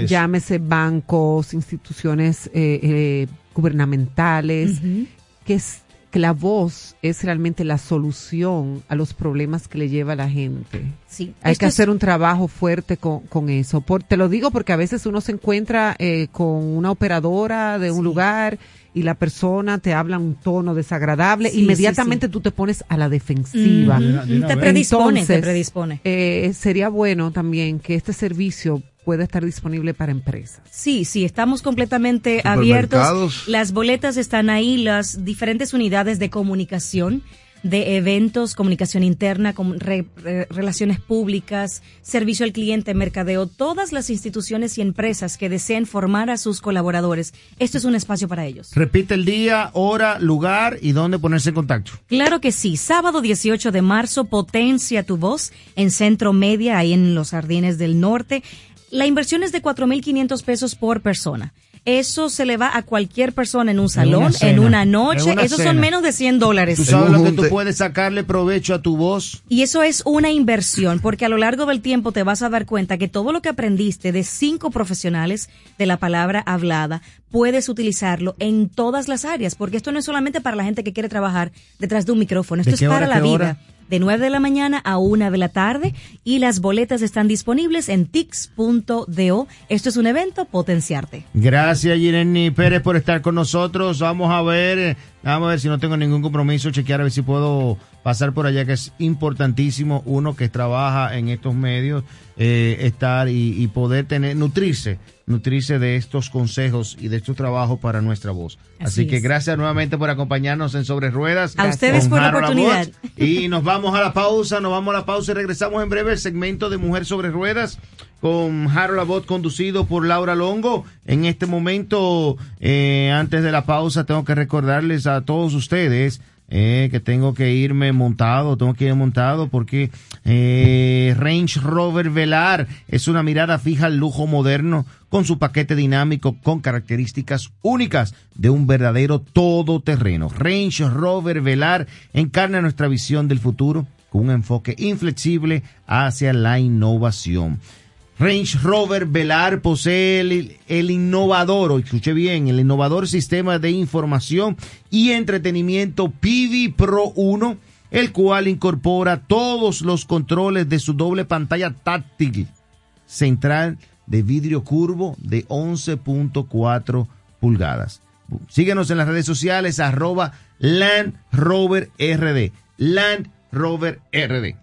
llámese bancos, instituciones eh, eh, gubernamentales, uh -huh. que es que la voz es realmente la solución a los problemas que le lleva a la gente. Sí, Hay que hacer es... un trabajo fuerte con, con eso. Por, te lo digo porque a veces uno se encuentra eh, con una operadora de un sí. lugar y la persona te habla un tono desagradable, sí, inmediatamente sí, tú te pones a la defensiva. Mm -hmm. te predispone, Entonces, te predispone. Eh, sería bueno también que este servicio pueda estar disponible para empresas. Sí, sí, estamos completamente abiertos. Las boletas están ahí, las diferentes unidades de comunicación de eventos, comunicación interna, con re, re, relaciones públicas, servicio al cliente, mercadeo, todas las instituciones y empresas que deseen formar a sus colaboradores. Esto es un espacio para ellos. Repite el día, hora, lugar y dónde ponerse en contacto. Claro que sí. Sábado 18 de marzo, Potencia tu voz en Centro Media, ahí en los Jardines del Norte. La inversión es de 4.500 pesos por persona. Eso se le va a cualquier persona en un salón, en una, en una noche. En una Esos cena. son menos de 100 dólares. Tú sabes lo que tú puedes sacarle provecho a tu voz. Y eso es una inversión, porque a lo largo del tiempo te vas a dar cuenta que todo lo que aprendiste de cinco profesionales de la palabra hablada, puedes utilizarlo en todas las áreas, porque esto no es solamente para la gente que quiere trabajar detrás de un micrófono, esto es para la vida. Hora? De 9 de la mañana a 1 de la tarde y las boletas están disponibles en tix.do. Esto es un evento potenciarte. Gracias, Irene Pérez, por estar con nosotros. Vamos a ver, vamos a ver si no tengo ningún compromiso, chequear a ver si puedo pasar por allá, que es importantísimo uno que trabaja en estos medios, eh, estar y, y poder tener, nutrirse nutrirse de estos consejos y de estos trabajos para nuestra voz. Así, Así que gracias nuevamente por acompañarnos en Sobre Ruedas. A ustedes por la oportunidad. Y nos vamos a la pausa, nos vamos a la pausa y regresamos en breve el segmento de Mujer sobre Ruedas con Harold Abbott conducido por Laura Longo. En este momento, eh, antes de la pausa, tengo que recordarles a todos ustedes eh, que tengo que irme montado, tengo que ir montado porque eh, Range Rover Velar es una mirada fija al lujo moderno con su paquete dinámico con características únicas de un verdadero todoterreno. Range Rover Velar encarna nuestra visión del futuro con un enfoque inflexible hacia la innovación. Range Rover Velar posee el, el, innovador, o escuche bien, el innovador sistema de información y entretenimiento PV Pro 1, el cual incorpora todos los controles de su doble pantalla táctil central de vidrio curvo de 11.4 pulgadas. Síguenos en las redes sociales arroba Land Rover RD. Land Rover RD.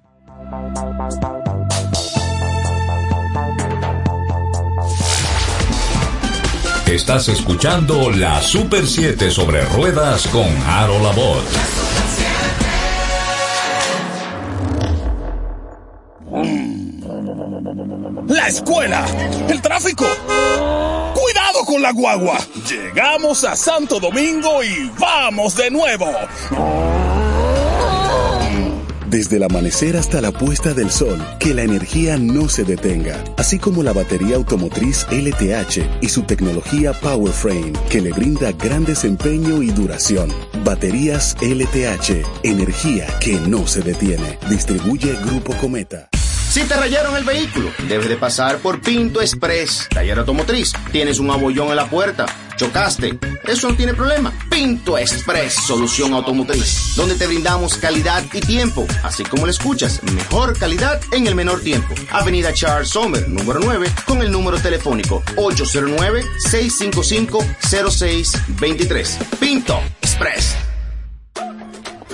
Estás escuchando la Super 7 sobre ruedas con Harold Abbott. La escuela, el tráfico. Cuidado con la guagua. Llegamos a Santo Domingo y vamos de nuevo. Desde el amanecer hasta la puesta del sol, que la energía no se detenga, así como la batería automotriz LTH y su tecnología PowerFrame, que le brinda gran desempeño y duración. Baterías LTH, energía que no se detiene. Distribuye Grupo Cometa. Si te rayaron el vehículo, debes de pasar por Pinto Express, taller automotriz. Tienes un abollón en la puerta, chocaste, eso no tiene problema. Pinto Express, solución automotriz, donde te brindamos calidad y tiempo, así como lo escuchas, mejor calidad en el menor tiempo. Avenida Charles Sommer, número 9, con el número telefónico 809-655-0623. Pinto Express.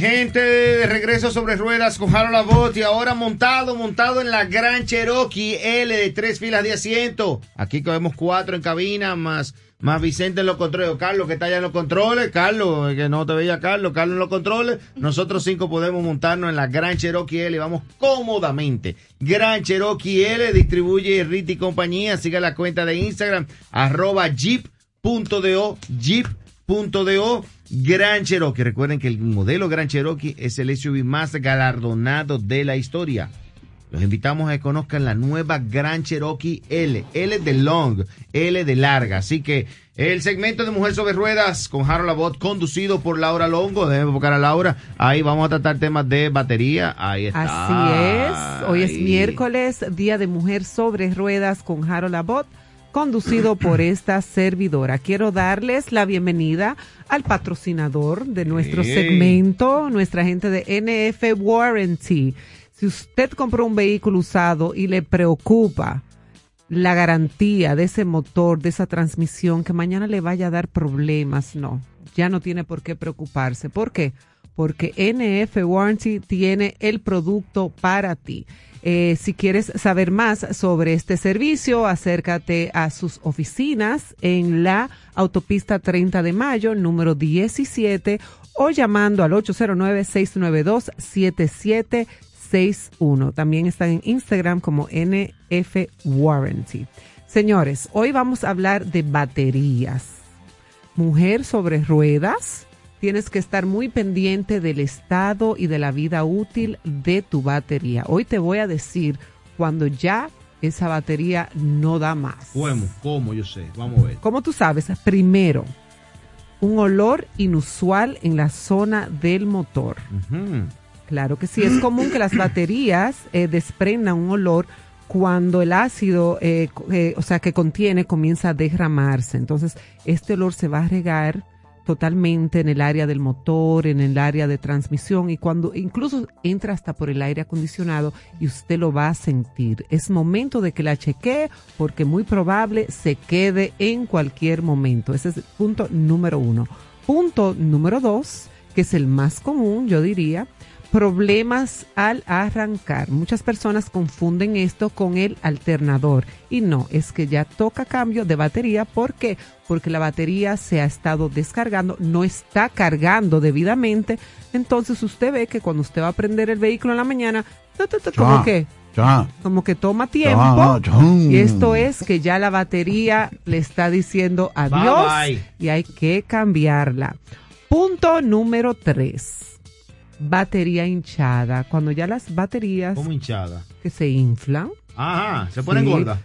Gente, de regreso sobre ruedas con Harold Abbott y ahora montado, montado en la Gran Cherokee L de tres filas de asiento. Aquí cogemos cuatro en cabina, más, más Vicente en los controles. Carlos que está allá en los controles. Carlos, que no te veía Carlos. Carlos en los controles. Nosotros cinco podemos montarnos en la Gran Cherokee L y vamos cómodamente. Gran Cherokee L distribuye Rit y compañía. Siga la cuenta de Instagram, arroba jeep.do, jeep.do. Gran Cherokee. Recuerden que el modelo Gran Cherokee es el SUV más galardonado de la historia. Los invitamos a que conozcan la nueva Gran Cherokee L. L de long, L de larga. Así que el segmento de Mujer sobre Ruedas con Harold Abbott, conducido por Laura Longo. Déjeme buscar a Laura. Ahí vamos a tratar temas de batería. Ahí está. Así es. Hoy es miércoles, Día de Mujer sobre Ruedas con Harold Abbott conducido por esta servidora. Quiero darles la bienvenida al patrocinador de nuestro Hey. segmento, nuestra gente de NF Warranty. Si usted compró un vehículo usado y le preocupa la garantía de ese motor, de esa transmisión, que mañana le vaya a dar problemas, no, ya no tiene por qué preocuparse. ¿Por qué? Porque NF Warranty tiene el producto para ti. Eh, si quieres saber más sobre este servicio, acércate a sus oficinas en la autopista 30 de mayo, número 17, o llamando al 809-692-7761. También están en Instagram como NF Warranty. Señores, hoy vamos a hablar de baterías. Mujer sobre ruedas, tienes que estar muy pendiente del estado y de la vida útil de tu batería. Hoy te voy a decir cuando ya esa batería no da más. ¿Cómo? ¿Cómo? Yo sé. Vamos a ver. ¿Cómo tú sabes? Primero, un olor inusual en la zona del motor. Claro que sí, es (clears throat) común que las baterías eh, desprendan un olor cuando el ácido, eh, eh, o sea, que contiene, comienza a derramarse. Entonces, este olor se va a regar totalmente en el área del motor, en el área de transmisión y cuando incluso entra hasta por el aire acondicionado y usted lo va a sentir. Es momento de que la chequee porque muy probable se quede en cualquier momento. Ese es el punto número uno. Punto número dos, que es el más común, yo diría, problemas al arrancar. Muchas personas confunden esto con el alternador y no, es que ya toca cambio de batería. ¿Por qué? Porque la batería se ha estado descargando, no está cargando debidamente. Entonces usted ve que cuando usted va a prender el vehículo en la mañana, como que como que toma tiempo y esto es que ya la batería le está diciendo adiós y hay que cambiarla. Punto número tres batería hinchada. Cuando ya las baterías. ¿Cómo hinchada? Que se inflan. Ajá, se ponen gordas.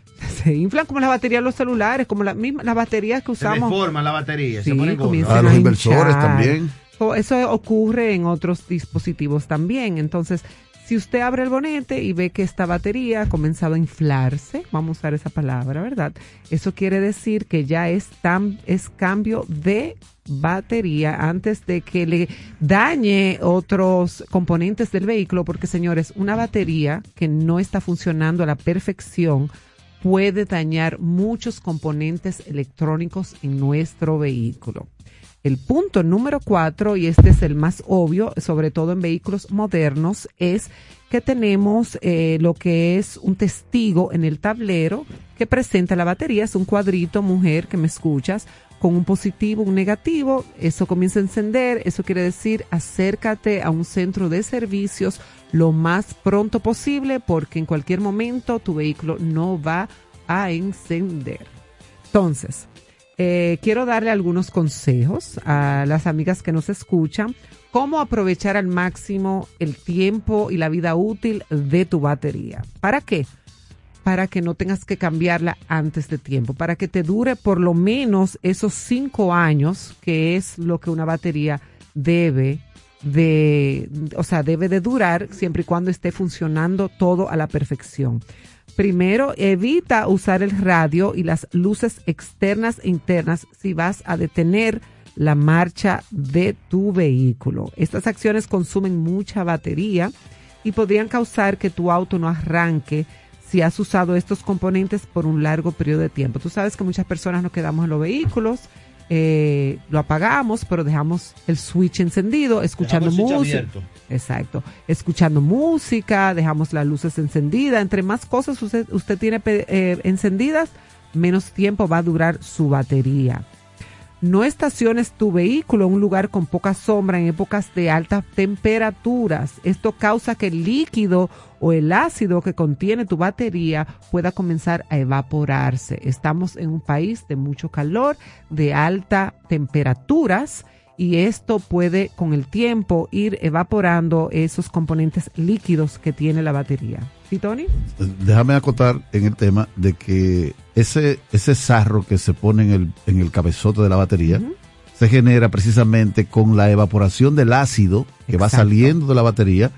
Se inflan como las baterías de los celulares, como las mismas las baterías que usamos. Se deforman la batería, se ponen gordas. Ah, los inversores también. Eso ocurre en otros dispositivos también. Entonces, si usted abre el bonete y ve que esta batería ha comenzado a inflarse, vamos a usar esa palabra, ¿verdad? Eso quiere decir que ya es, tan, es cambio de batería antes de que le dañe otros componentes del vehículo, porque señores, una batería que no está funcionando a la perfección puede dañar muchos componentes electrónicos en nuestro vehículo. El punto número cuatro, y este es el más obvio, sobre todo en vehículos modernos, es que tenemos eh, lo que es un testigo en el tablero que presenta la batería. Es un cuadrito, mujer, que me escuchas, con un positivo, un negativo, eso comienza a encender, eso quiere decir acércate a un centro de servicios lo más pronto posible porque en cualquier momento tu vehículo no va a encender. Entonces, eh, quiero darle algunos consejos a las amigas que nos escuchan, cómo aprovechar al máximo el tiempo y la vida útil de tu batería. ¿Para qué? Para que no tengas que cambiarla antes de tiempo, para que te dure por lo menos esos cinco años, que es lo que una batería debe de, o sea, debe de durar siempre y cuando esté funcionando todo a la perfección. Primero, evita usar el radio y las luces externas e internas si vas a detener la marcha de tu vehículo. Estas acciones consumen mucha batería y podrían causar que tu auto no arranque si has usado estos componentes por un largo periodo de tiempo. Tú sabes que muchas personas nos quedamos en los vehículos, eh, lo apagamos, pero dejamos el switch encendido, escuchando música. Exacto, escuchando música, dejamos las luces encendidas. Entre más cosas usted, usted tiene eh, encendidas, menos tiempo va a durar su batería. No estaciones tu vehículo en un lugar con poca sombra en épocas de altas temperaturas. Esto causa que el líquido o el ácido que contiene tu batería pueda comenzar a evaporarse. Estamos en un país de mucho calor, de altas temperaturas y esto puede con el tiempo ir evaporando esos componentes líquidos que tiene la batería. ¿Sí, Tony? Déjame acotar en el tema de que ese, ese sarro que se pone en el, en el cabezote de la batería se genera precisamente con la evaporación del ácido que va saliendo de la batería,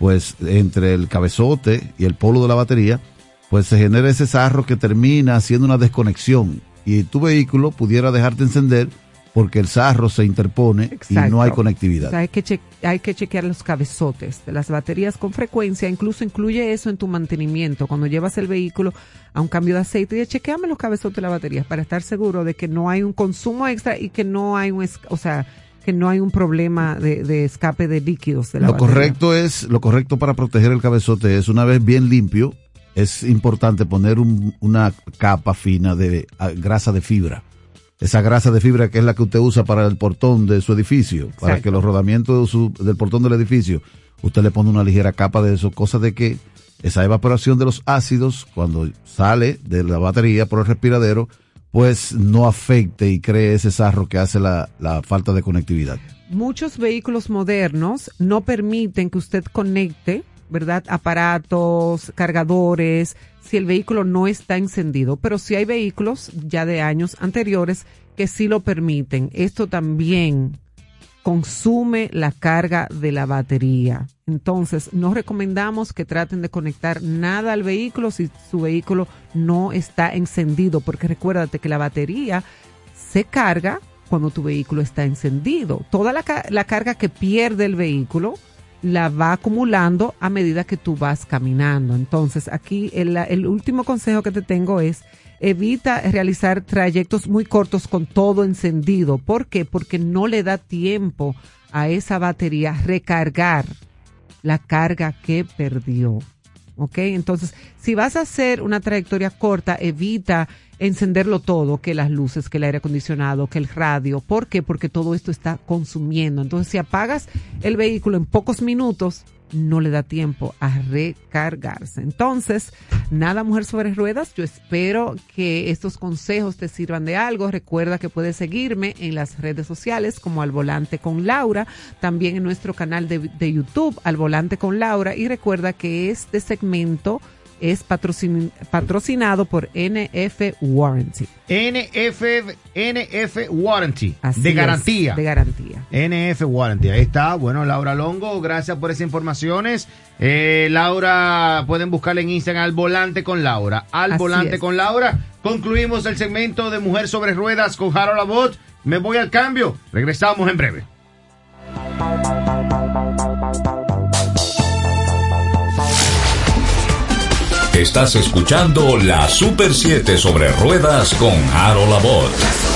pues entre el cabezote y el polo de la batería, pues se genera ese sarro que termina haciendo una desconexión. Y tu vehículo pudiera dejarte encender porque el sarro se interpone y no hay conectividad. hay, que hay que chequear los cabezotes de las baterías con frecuencia, incluso incluye eso en tu mantenimiento. Cuando llevas el vehículo a un cambio de aceite, y chequeame los cabezotes de la batería para estar seguro de que no hay un consumo extra y que no hay un, o sea, que no hay un problema de, escape de líquidos de la lo correcto es lo correcto para proteger el cabezote es una vez bien limpio es importante poner una capa fina de grasa de fibra esa grasa de fibra que es la que usted usa para el portón de su edificio, para que los rodamientos del portón del edificio, usted le pone una ligera capa de eso, cosa de que esa evaporación de los ácidos, cuando sale de la batería por el respiradero, pues no afecte y cree ese sarro que hace la, la falta de conectividad. Muchos vehículos modernos no permiten que usted conecte ¿verdad? Aparatos, cargadores, si el vehículo no está encendido. Pero si hay vehículos ya de años anteriores que sí lo permiten. Esto también consume la carga de la batería. Entonces, no recomendamos que traten de conectar nada al vehículo si su vehículo no está encendido, porque recuérdate que la batería se carga cuando tu vehículo está encendido. Toda la, la carga que pierde el vehículo la va acumulando a medida que tú vas caminando. Entonces, aquí el, último consejo que te tengo es evita realizar trayectos muy cortos con todo encendido. ¿Por qué? Porque no le da tiempo a esa batería recargar la carga que perdió. ¿Ok? Entonces, si vas a hacer una trayectoria corta, evita encenderlo todo, que las luces, que el aire acondicionado, que el radio. ¿Por qué? Porque todo esto está consumiendo. Entonces, si apagas el vehículo en pocos minutos, no le da tiempo a recargarse. Entonces, nada, mujer sobre ruedas, yo espero que estos consejos te sirvan de algo. Recuerda que puedes seguirme en las redes sociales como Al Volante con Laura, también en nuestro canal de, de YouTube Al Volante con Laura y recuerda que este segmento es patrocinado por NF Warranty. NF, NF Warranty. de garantía. de garantía. NF Warranty. Ahí está. Bueno, Laura Longo, gracias por esas informaciones. Eh, Laura, pueden buscarle en Instagram al volante con Laura. Al volante con Laura. Concluimos el segmento de Mujer sobre Ruedas con Harold Abbott. Me voy al cambio. Regresamos en breve. Estás escuchando la Super 7 sobre ruedas con Harold Abbott.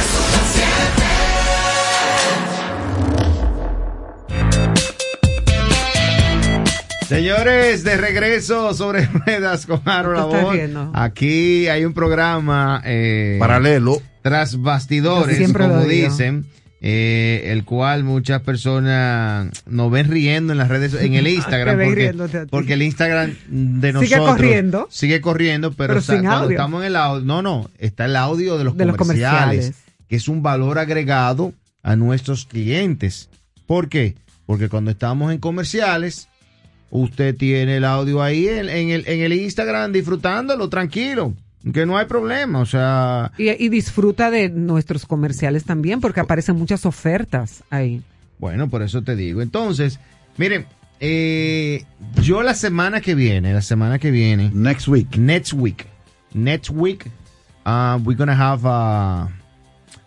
Señores, de regreso sobre (laughs) ruedas con Harold Abbott. Aquí hay un programa eh, paralelo tras bastidores, como dicen. Eh, el cual muchas personas nos ven riendo en las redes, en el (laughs) Instagram, porque, porque, el Instagram de nosotros sigue corriendo, sigue corriendo, pero, cuando estamos en el audio, no, no, está el audio de los, comerciales, los comerciales, que es un valor agregado a nuestros clientes. ¿Por qué? Porque cuando estamos en comerciales, usted tiene el audio ahí en, el, en el Instagram disfrutándolo tranquilo. Que no hay problema, o sea... Y, disfruta de nuestros comerciales también, porque aparecen muchas ofertas ahí. Bueno, por eso te digo. Entonces, miren, eh, yo la semana que viene, la semana que viene... Next week. Next week. Next week, uh, we're gonna have a,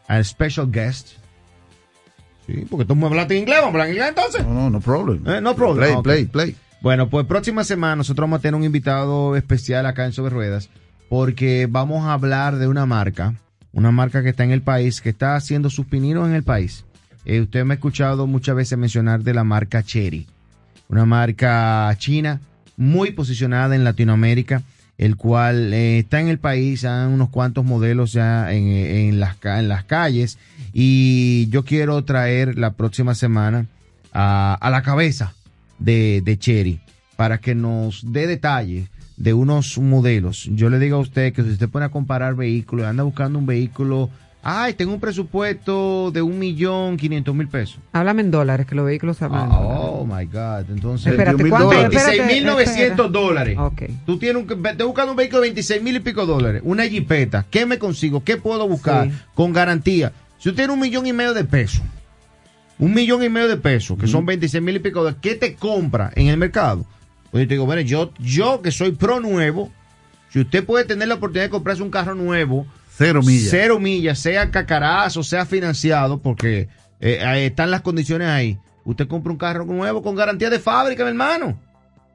a special guest. Sí, porque tú me hablaste en inglés, vamos a hablar en inglés entonces. No, no, no problem. Eh, no problem. Play, play, play. Bueno, pues próxima semana nosotros vamos a tener un invitado especial acá en Sobre Ruedas porque vamos a hablar de una marca, una marca que está en el país, que está haciendo sus pininos en el país. Eh, usted me ha escuchado muchas veces mencionar de la marca Cherry, una marca china muy posicionada en Latinoamérica el cual eh, está en el país, hay unos cuantos modelos ya en, en, las, en las calles y yo quiero traer la próxima semana a, a la cabeza de, de Cherry para que nos dé detalles de unos modelos. Yo le digo a usted que si usted pone a comparar vehículos, anda buscando un vehículo Ay, tengo un presupuesto de un millón quinientos mil pesos. Háblame en dólares, que los vehículos hablan ah, Oh, my God. Entonces, espérate, ¿cuánto? 26 mil 900 dólares. Ok. Tú tienes un, estoy buscando un vehículo de 26 mil y pico dólares. Una jipeta. ¿Qué me consigo? ¿Qué puedo buscar? Con garantía. Si usted tiene un millón y medio de pesos, un millón y medio de pesos, que son 26 mil y pico dólares, ¿qué te compra en el mercado? Pues yo te digo, bueno, yo, yo que soy pro nuevo, si usted puede tener la oportunidad de comprarse un carro nuevo, Cero millas. Cero millas, sea cacarazo, sea financiado, porque eh, están las condiciones ahí. Usted compra un carro nuevo con garantía de fábrica, mi hermano.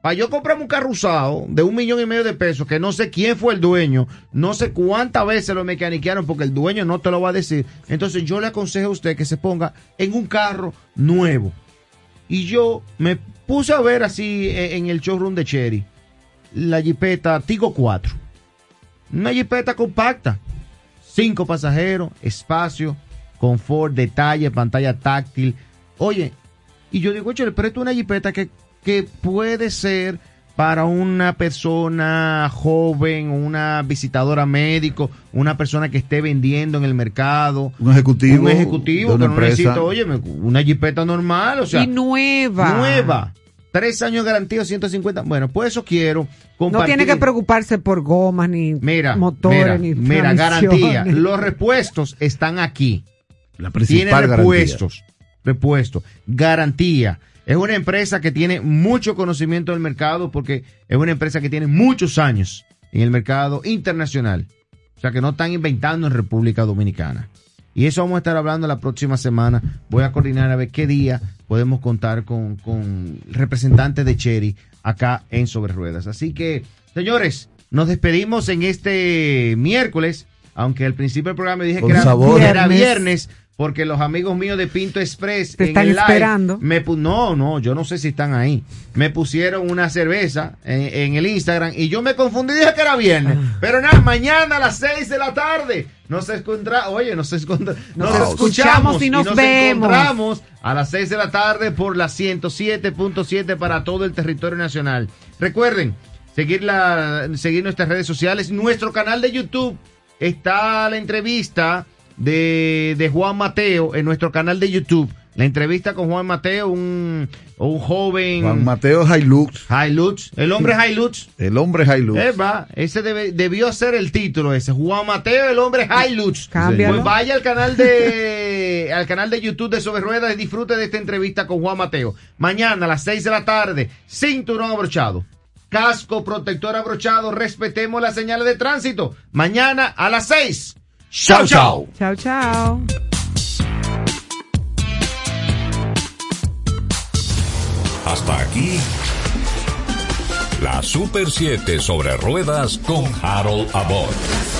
Para yo comprarme un carro usado de un millón y medio de pesos, que no sé quién fue el dueño, no sé cuántas veces lo mecaniquearon, porque el dueño no te lo va a decir. Entonces yo le aconsejo a usted que se ponga en un carro nuevo. Y yo me puse a ver así eh, en el showroom de Cherry la Jeepeta Tigo 4. Una Jeepeta compacta Cinco pasajeros, espacio, confort, detalle, pantalla táctil. Oye, y yo digo, pero esto es una jipeta que, que puede ser para una persona joven, una visitadora médico, una persona que esté vendiendo en el mercado. Un ejecutivo. Un ejecutivo que no necesita, oye, una jipeta normal, o sea. Y nueva. Nueva. Tres años garantía, 150. Bueno, pues eso quiero compartir. No tiene que preocuparse por gomas, ni mira, motores, ni Mira, garantía. (laughs) Los repuestos están aquí. La principal tiene repuestos. Repuestos. Garantía. Es una empresa que tiene mucho conocimiento del mercado porque es una empresa que tiene muchos años en el mercado internacional. O sea que no están inventando en República Dominicana. Y eso vamos a estar hablando la próxima semana. Voy a coordinar a ver qué día podemos contar con, con representantes de Cherry acá en Sobre Ruedas. Así que, señores, nos despedimos en este miércoles, aunque al principio del programa dije que era, viernes porque los amigos míos de Pinto Express Te están esperando. me no, no, yo no sé si están ahí. Me pusieron una cerveza en, el Instagram y yo me confundí dije que era viernes. Ah. Pero nada, mañana a las 6 de la tarde nos encontramos, oye, nos, nos, escuchamos y nos, encontramos a las 6 de la tarde por la 107.7 para todo el territorio nacional. Recuerden, seguir, la, seguir nuestras redes sociales, nuestro canal de YouTube está la entrevista de, de Juan Mateo en nuestro canal de YouTube. La entrevista con Juan Mateo, un, un joven. Juan Mateo Hilux. Hilux. El hombre Hilux. El hombre Hilux. Eva, ese debió ser el título ese. Juan Mateo, el hombre Hilux. Pues vaya al canal de (laughs) al canal de YouTube de Sobre Ruedas y disfrute de esta entrevista con Juan Mateo. Mañana a las 6 de la tarde, cinturón abrochado. Casco protector abrochado. Respetemos las señales de tránsito. Mañana a las 6. Chao, chao. Chao, chao. Hasta aquí. La Super 7 sobre ruedas con Harold Abbott.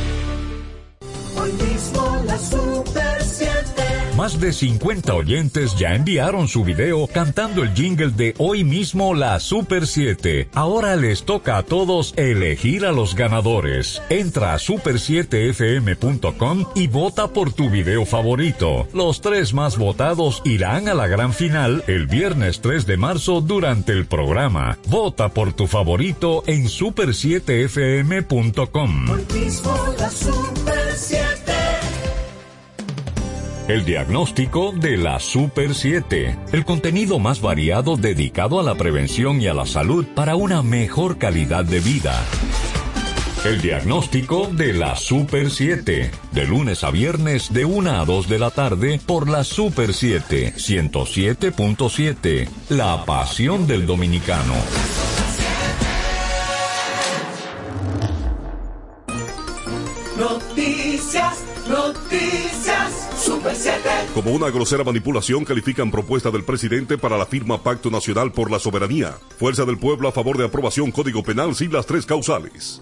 De 50 oyentes ya enviaron su video cantando el jingle de hoy mismo la Super 7. Ahora les toca a todos elegir a los ganadores. Entra a super7fm.com y vota por tu video favorito. Los tres más votados irán a la gran final el viernes 3 de marzo durante el programa. Vota por tu favorito en super7fm.com. El diagnóstico de la Super 7. El contenido más variado dedicado a la prevención y a la salud para una mejor calidad de vida. El diagnóstico de la Super 7. De lunes a viernes de 1 a 2 de la tarde por la Super 7. 107.7. La pasión del dominicano. Como una grosera manipulación califican propuesta del presidente para la firma Pacto Nacional por la Soberanía. Fuerza del Pueblo a favor de aprobación Código Penal sin las tres causales.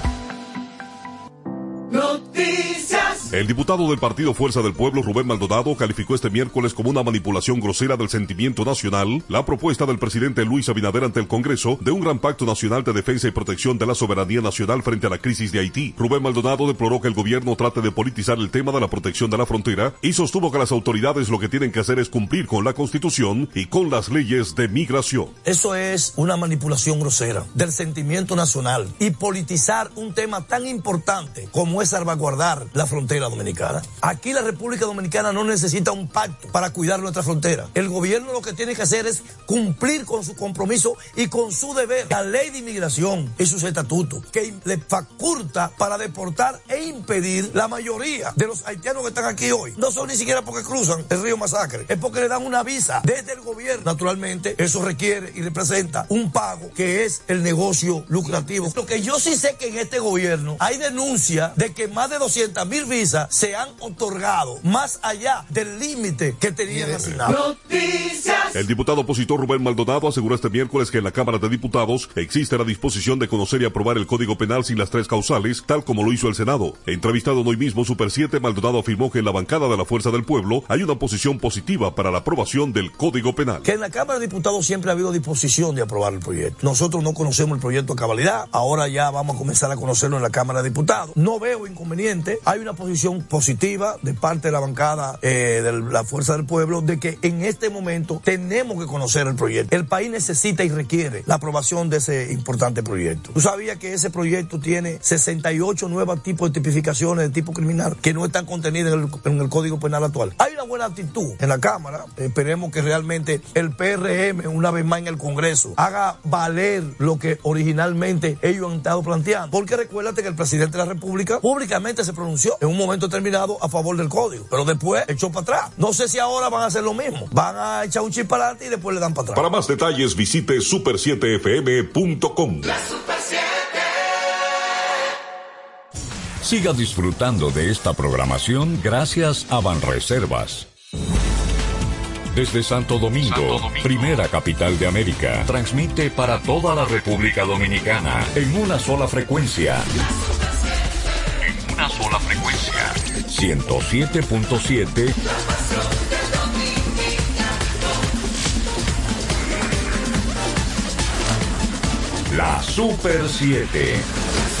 El diputado del Partido Fuerza del Pueblo, Rubén Maldonado, calificó este miércoles como una manipulación grosera del sentimiento nacional la propuesta del presidente Luis Abinader ante el Congreso de un gran pacto nacional de defensa y protección de la soberanía nacional frente a la crisis de Haití. Rubén Maldonado deploró que el gobierno trate de politizar el tema de la protección de la frontera y sostuvo que las autoridades lo que tienen que hacer es cumplir con la Constitución y con las leyes de migración. Eso es una manipulación grosera del sentimiento nacional y politizar un tema tan importante como es salvaguardar la frontera dominicana. Aquí la República Dominicana no necesita un pacto para cuidar nuestra frontera. El gobierno lo que tiene que hacer es cumplir con su compromiso y con su deber. La ley de inmigración y sus estatutos que le faculta para deportar e impedir la mayoría de los haitianos que están aquí hoy. No son ni siquiera porque cruzan el río Masacre, es porque le dan una visa desde el gobierno. Naturalmente, eso requiere y representa un pago que es el negocio lucrativo. Lo que yo sí sé que en este gobierno hay denuncia de que más de 200 mil visas se han otorgado más allá del límite que tenían asignado. Noticias. El diputado opositor Rubén Maldonado aseguró este miércoles que en la Cámara de Diputados existe la disposición de conocer y aprobar el Código Penal sin las tres causales, tal como lo hizo el Senado. Entrevistado hoy mismo Super 7, Maldonado afirmó que en la bancada de la Fuerza del Pueblo hay una posición positiva para la aprobación del Código Penal. Que en la Cámara de Diputados siempre ha habido disposición de aprobar el proyecto. Nosotros no conocemos el proyecto a cabalidad, ahora ya vamos a comenzar a conocerlo en la Cámara de Diputados. No veo inconveniente, hay una posición positiva de parte de la bancada eh, de la Fuerza del Pueblo de que en este momento tenemos que conocer el proyecto. El país necesita y requiere la aprobación de ese importante proyecto. ¿Tú sabías que ese proyecto tiene 68 nuevos tipos de tipificaciones de tipo criminal que no están contenidas en el, en el Código Penal actual? Hay una buena actitud en la Cámara. Esperemos que realmente el PRM, una vez más en el Congreso, haga valer lo que originalmente ellos han estado planteando. Porque recuérdate que el presidente de la República públicamente se pronunció en un momento determinado a favor del código, pero después echó para atrás. No sé si ahora van a hacer lo mismo. Van a echar un chip para adelante y después le dan para atrás. Para más detalles visite super7fm.com. La Super 7. Siga disfrutando de esta programación gracias a Banreservas. Desde Santo Domingo, primera capital de América, transmite para toda la República Dominicana en una sola frecuencia. 107.7 La Super 7.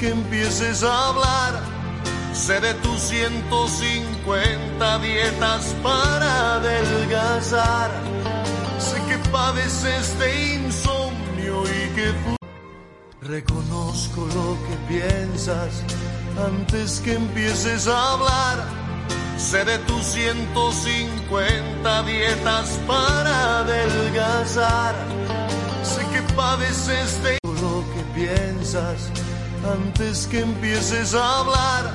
Que empieces a hablar. Sé de tus 150 dietas para adelgazar. Sé que padeces de insomnio y que... Reconozco lo que piensas antes que empieces a hablar. Sé de tus 150 dietas para adelgazar. Sé que padeces de lo que piensas antes que empieces a hablar.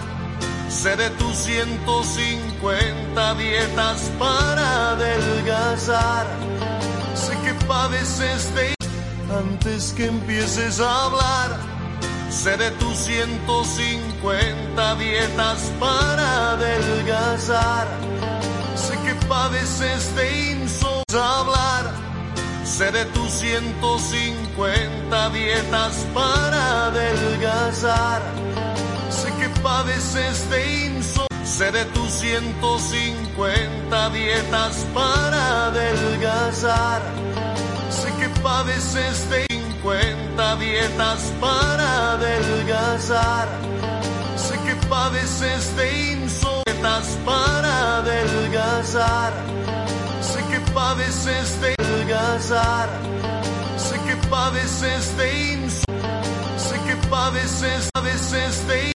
Sé de tus 150 dietas para adelgazar. Sé que padeces de antes que empieces a hablar. Sé de tus 150 dietas para adelgazar. Sé que padeces de insomnio. hablar. Sé de tus 150 dietas para adelgazar. Sé que padeces de insomnio. Sé de tus 150 dietas para adelgazar. Sé que padeces de 50 dietas para adelgazar. Sé que padeces de insomnietas para adelgazar. Sé que padeces de adelgazar. Sé que padeces de insomnio. Sé que padeces, padeces de